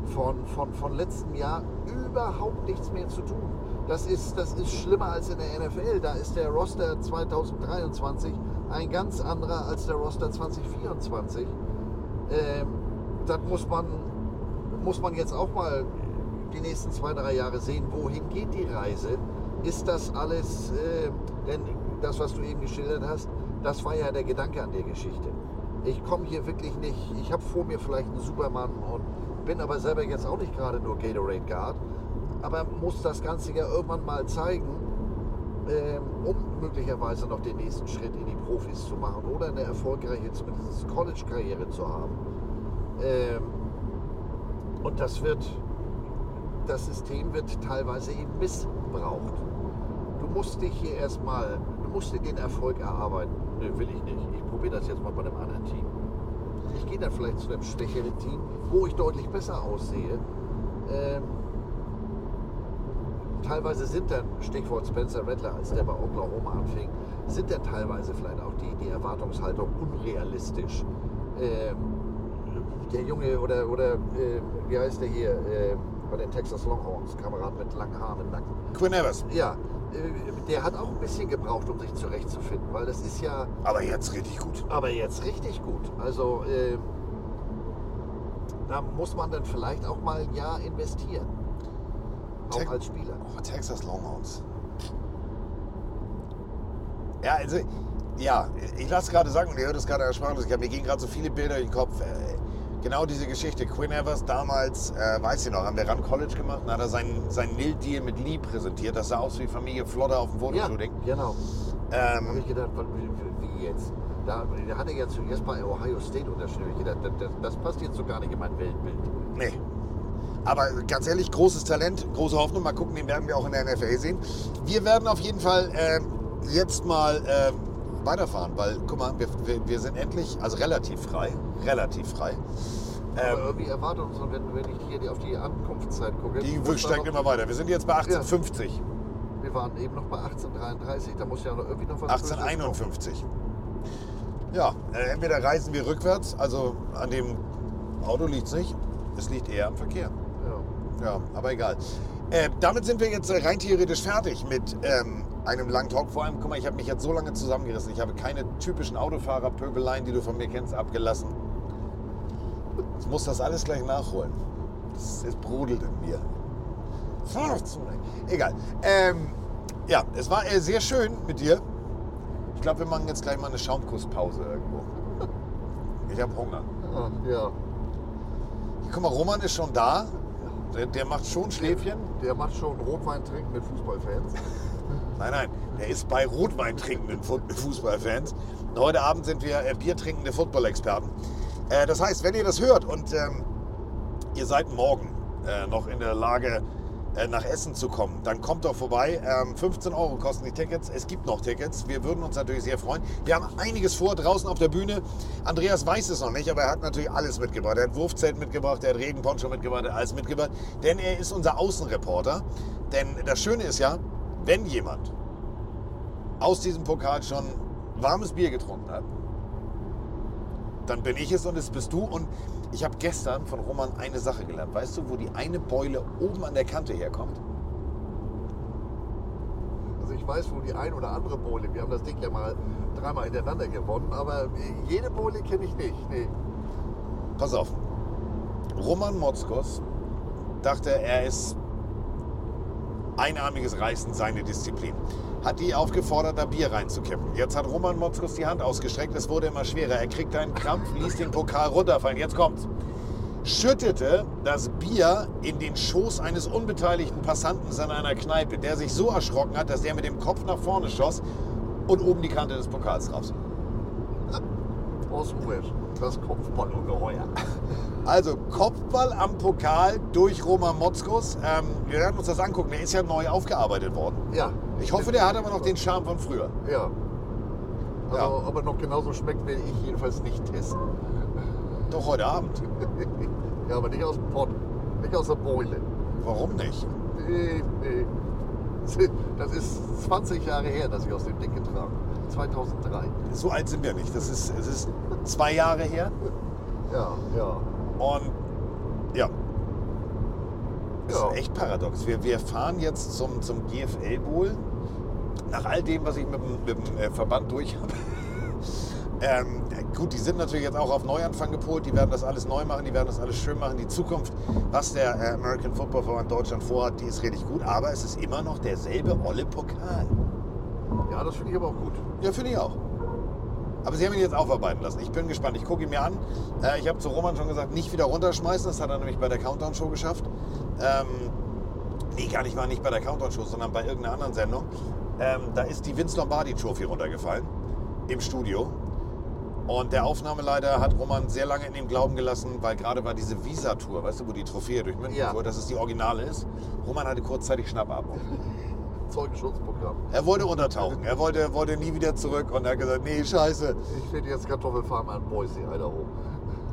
von, von, von letztem Jahr überhaupt nichts mehr zu tun. Das ist, das ist schlimmer als in der NFL. Da ist der Roster 2023 ein ganz anderer als der Roster 2024. Ähm, das muss man, muss man jetzt auch mal die nächsten zwei, drei Jahre sehen, wohin geht die Reise. Ist das alles, äh, denn das, was du eben geschildert hast, das war ja der Gedanke an der Geschichte. Ich komme hier wirklich nicht, ich habe vor mir vielleicht einen Supermann und bin aber selber jetzt auch nicht gerade nur Gatorade Guard, aber muss das Ganze ja irgendwann mal zeigen, ähm, um möglicherweise noch den nächsten Schritt in die Profis zu machen oder eine erfolgreiche, zumindest College-Karriere zu haben. Ähm, und das wird, das System wird teilweise eben missbraucht. Du musst dich hier erstmal, du musst dir den Erfolg erarbeiten. Ne, will ich nicht. Ich probiere das jetzt mal bei einem anderen Team. Ich gehe dann vielleicht zu einem schwächeren Team, wo ich deutlich besser aussehe. Ähm, teilweise sind dann, Stichwort Spencer Rattler, als der bei Oklahoma anfing, sind dann teilweise vielleicht auch die, die Erwartungshaltung unrealistisch. Ähm, der Junge oder, oder äh, wie heißt der hier, äh, bei den Texas Longhorns, Kamerad mit langen Haaren im Nacken. Quinn Evers. Ja, äh, der hat auch ein bisschen gebraucht, um sich zurechtzufinden, weil das ist ja Aber jetzt richtig gut. aber jetzt richtig gut. Also äh, da muss man dann vielleicht auch mal ein Jahr investieren. Auch als Spieler. Oh, Texas Longhorns. Ja, also, ja, ich lasse gerade sagen, und ihr hört es gerade sprachlos, mir gehen gerade so viele Bilder in den Kopf. Äh, Genau diese Geschichte. Quinn Evers damals, äh, weiß ich noch, haben wir Run College gemacht, dann hat er seinen, seinen Nil-Deal mit Lee präsentiert. Das sah aus wie Familie Flotter auf dem Ja, Fotoshooting. genau. Habe Ähm, ich gedacht, wie, jetzt? Da, da hat er ja zuerst bei Ohio State unterschrieben. Ich gedacht, das, das passt jetzt so gar nicht in mein Weltbild. nee. Aber ganz ehrlich, großes Talent, große Hoffnung. Mal gucken, den werden wir auch in der NFL sehen. Wir werden auf jeden Fall ähm, jetzt mal ähm, weiterfahren, weil, guck mal, wir, wir, wir sind endlich, also relativ frei, relativ frei. Aber Ähm, irgendwie erwartet uns, wenn, wenn ich hier auf die Ankunftszeit gucke, die steigt immer weiter. Wir sind jetzt bei 1850, wir waren eben noch bei 1833, da muss ja noch irgendwie noch was Böses kommen. 1851. Ja, äh, entweder reisen wir rückwärts, also an dem Auto liegt es nicht, es liegt eher am Verkehr. Ja. Aber egal. Äh, damit sind wir jetzt äh, rein theoretisch fertig mit ähm, einem langen Talk. Vor allem, guck mal, ich habe mich jetzt so lange zusammengerissen. Ich habe keine typischen Autofahrer-Pöbeleien, die du von mir kennst, abgelassen. Ich muss das alles gleich nachholen. Es, es brodelt in mir. Egal. Ähm, ja, es war äh, sehr schön mit dir. Ich glaube, wir machen jetzt gleich mal eine Schaumkusspause irgendwo. Ich habe Hunger. Ja. Guck mal, Roman ist schon da. Der, der macht schon Schläfchen. Der macht schon Rotwein trinken mit Fußballfans. Nein, nein, der ist bei Rotwein trinkenden Fu- Fußballfans. Und heute Abend sind wir äh, biertrinkende Football-Experten. Äh, das heißt, wenn ihr das hört und ähm, ihr seid morgen äh, noch in der Lage, nach Essen zu kommen, dann kommt doch vorbei. Ähm, 15 Euro kosten die Tickets. Es gibt noch Tickets. Wir würden uns natürlich sehr freuen. Wir haben einiges vor draußen auf der Bühne. Andreas weiß es noch nicht, aber er hat natürlich alles mitgebracht. Er hat Wurfzelt mitgebracht, er hat Regenponcho mitgebracht, er hat alles mitgebracht. Denn er ist unser Außenreporter. Denn das Schöne ist ja, wenn jemand aus diesem Pokal schon warmes Bier getrunken hat, dann bin ich es und es bist du. Und ich habe gestern von Roman eine Sache gelernt. Weißt du, wo die eine Beule oben an der Kante herkommt? Also ich weiß, wo die ein oder andere Bohle, wir haben das Ding ja mal dreimal hintereinander gewonnen, aber jede Bohle kenne ich nicht. Nee. Pass auf. Roman Motzkos dachte, er ist einarmiges Reißen seine Disziplin. Hat die aufgefordert, da Bier reinzukippen. Jetzt hat Roman Motzkos die Hand ausgestreckt, es wurde immer schwerer. Er kriegt einen Krampf, ließ den Pokal runterfallen. Jetzt kommt's. Schüttete das Bier in den Schoß eines unbeteiligten Passanten an einer Kneipe, der sich so erschrocken hat, dass der mit dem Kopf nach vorne schoss und oben die Kante des Pokals raus. Aus Ruhesch, das Kopfballungeheuer. Also Kopfball am Pokal durch Roman Motzkos. Ähm, wir werden uns das angucken. Der ist ja neu aufgearbeitet worden. Ja. Ich hoffe, der hat aber noch den Charme von früher. Ja. Also, Ja. ob er noch genauso schmeckt, will ich jedenfalls nicht testen. Doch heute Abend. Ja, aber nicht aus dem Pott, nicht aus der Beule. Warum nicht? Nee, nee. Das ist 20 Jahre her, dass ich aus dem Ding getragen habe. 2003. So alt sind wir nicht. Das ist, es ist zwei Jahre her. Ja, ja. Und ja, das Ja. ist echt paradox. Wir, wir fahren jetzt zum, zum GFL Bowl. Nach all dem, was ich mit, dem- mit dem äh, Verband durch habe. Ähm, gut, die sind natürlich jetzt auch auf Neuanfang gepolt. Die werden das alles neu machen, die werden das alles schön machen. Die Zukunft, was der äh, American Football Verband Deutschland vorhat, die ist richtig gut. Aber es ist immer noch derselbe olle Pokal. Ja, das finde ich aber auch gut. Ja, finde ich auch. Aber sie haben ihn jetzt aufarbeiten lassen. Ich bin gespannt. Ich gucke ihn mir an. Äh, ich habe zu Roman schon gesagt, nicht wieder runterschmeißen. Das hat er nämlich bei der Countdown-Show geschafft. Ähm, nee, gar nicht mal nicht bei der Countdown-Show, sondern bei irgendeiner anderen Sendung. Ähm, da ist die Vince Lombardi Trophy runtergefallen. Im Studio. Und der Aufnahmeleiter hat Roman sehr lange in dem Glauben gelassen, weil gerade war diese Visa-Tour, weißt du, wo die Trophäe durch München Ja. fuhr, dass es die Originale ist. Roman hatte kurzzeitig Schnappatmung. Zeugenschutzprogramm. Er wollte untertauchen, er wollte, wollte nie wieder zurück und er hat gesagt, nee, scheiße. Ich werde jetzt Kartoffelfarm an Boise, Idaho.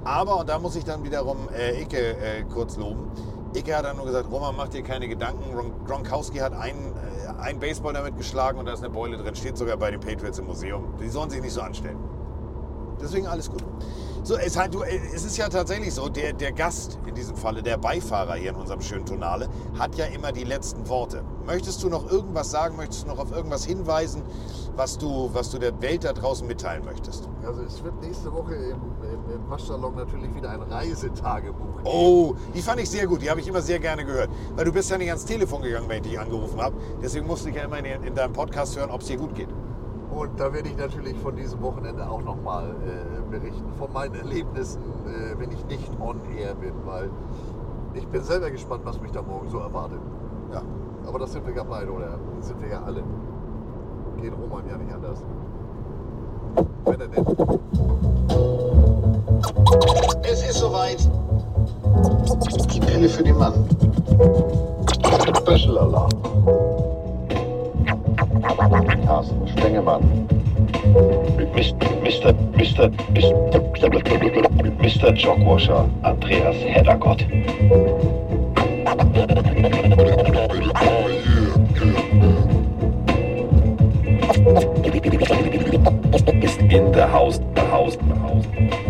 Aber, und da muss ich dann wiederum äh, Icke äh, kurz loben, Icke hat dann nur gesagt, Roman, mach dir keine Gedanken. Gron- Gronkowski hat einen, äh, einen Baseball damit geschlagen und da ist eine Beule drin, steht sogar bei den Patriots im Museum. Die sollen sich nicht so anstellen. Deswegen alles gut. So, es, halt, du, äh, es ist ja tatsächlich so, der, der Gast, in diesem Falle der Beifahrer hier in unserem schönen Tonale, hat ja immer die letzten Worte. Möchtest du noch irgendwas sagen? Möchtest du noch auf irgendwas hinweisen, was du, was du der Welt da draußen mitteilen möchtest? Also es wird nächste Woche im, im, im Waschsalon natürlich wieder ein Reisetagebuch geben. Oh, die fand ich sehr gut. Die habe ich immer sehr gerne gehört. Weil du bist ja nicht ans Telefon gegangen, wenn ich dich angerufen habe. Deswegen musste ich ja immer in, in deinem Podcast hören, ob es dir gut geht. Und da werde ich natürlich von diesem Wochenende auch nochmal äh, berichten, von meinen Erlebnissen, äh, wenn ich nicht on air bin, weil ich bin selber gespannt, was mich da morgen so erwartet. Ja. Aber das sind wir ja beide, oder sind wir ja alle. Geht Roman ja nicht anders. Wenn er denn. Es ist soweit. Die Pille für den Mann. Special Alarm. Carsten Spengemann. Mr. Mr. Mr. Mr. Jogwasher, Andreas Heddergott. Ist in the house, the house, the house.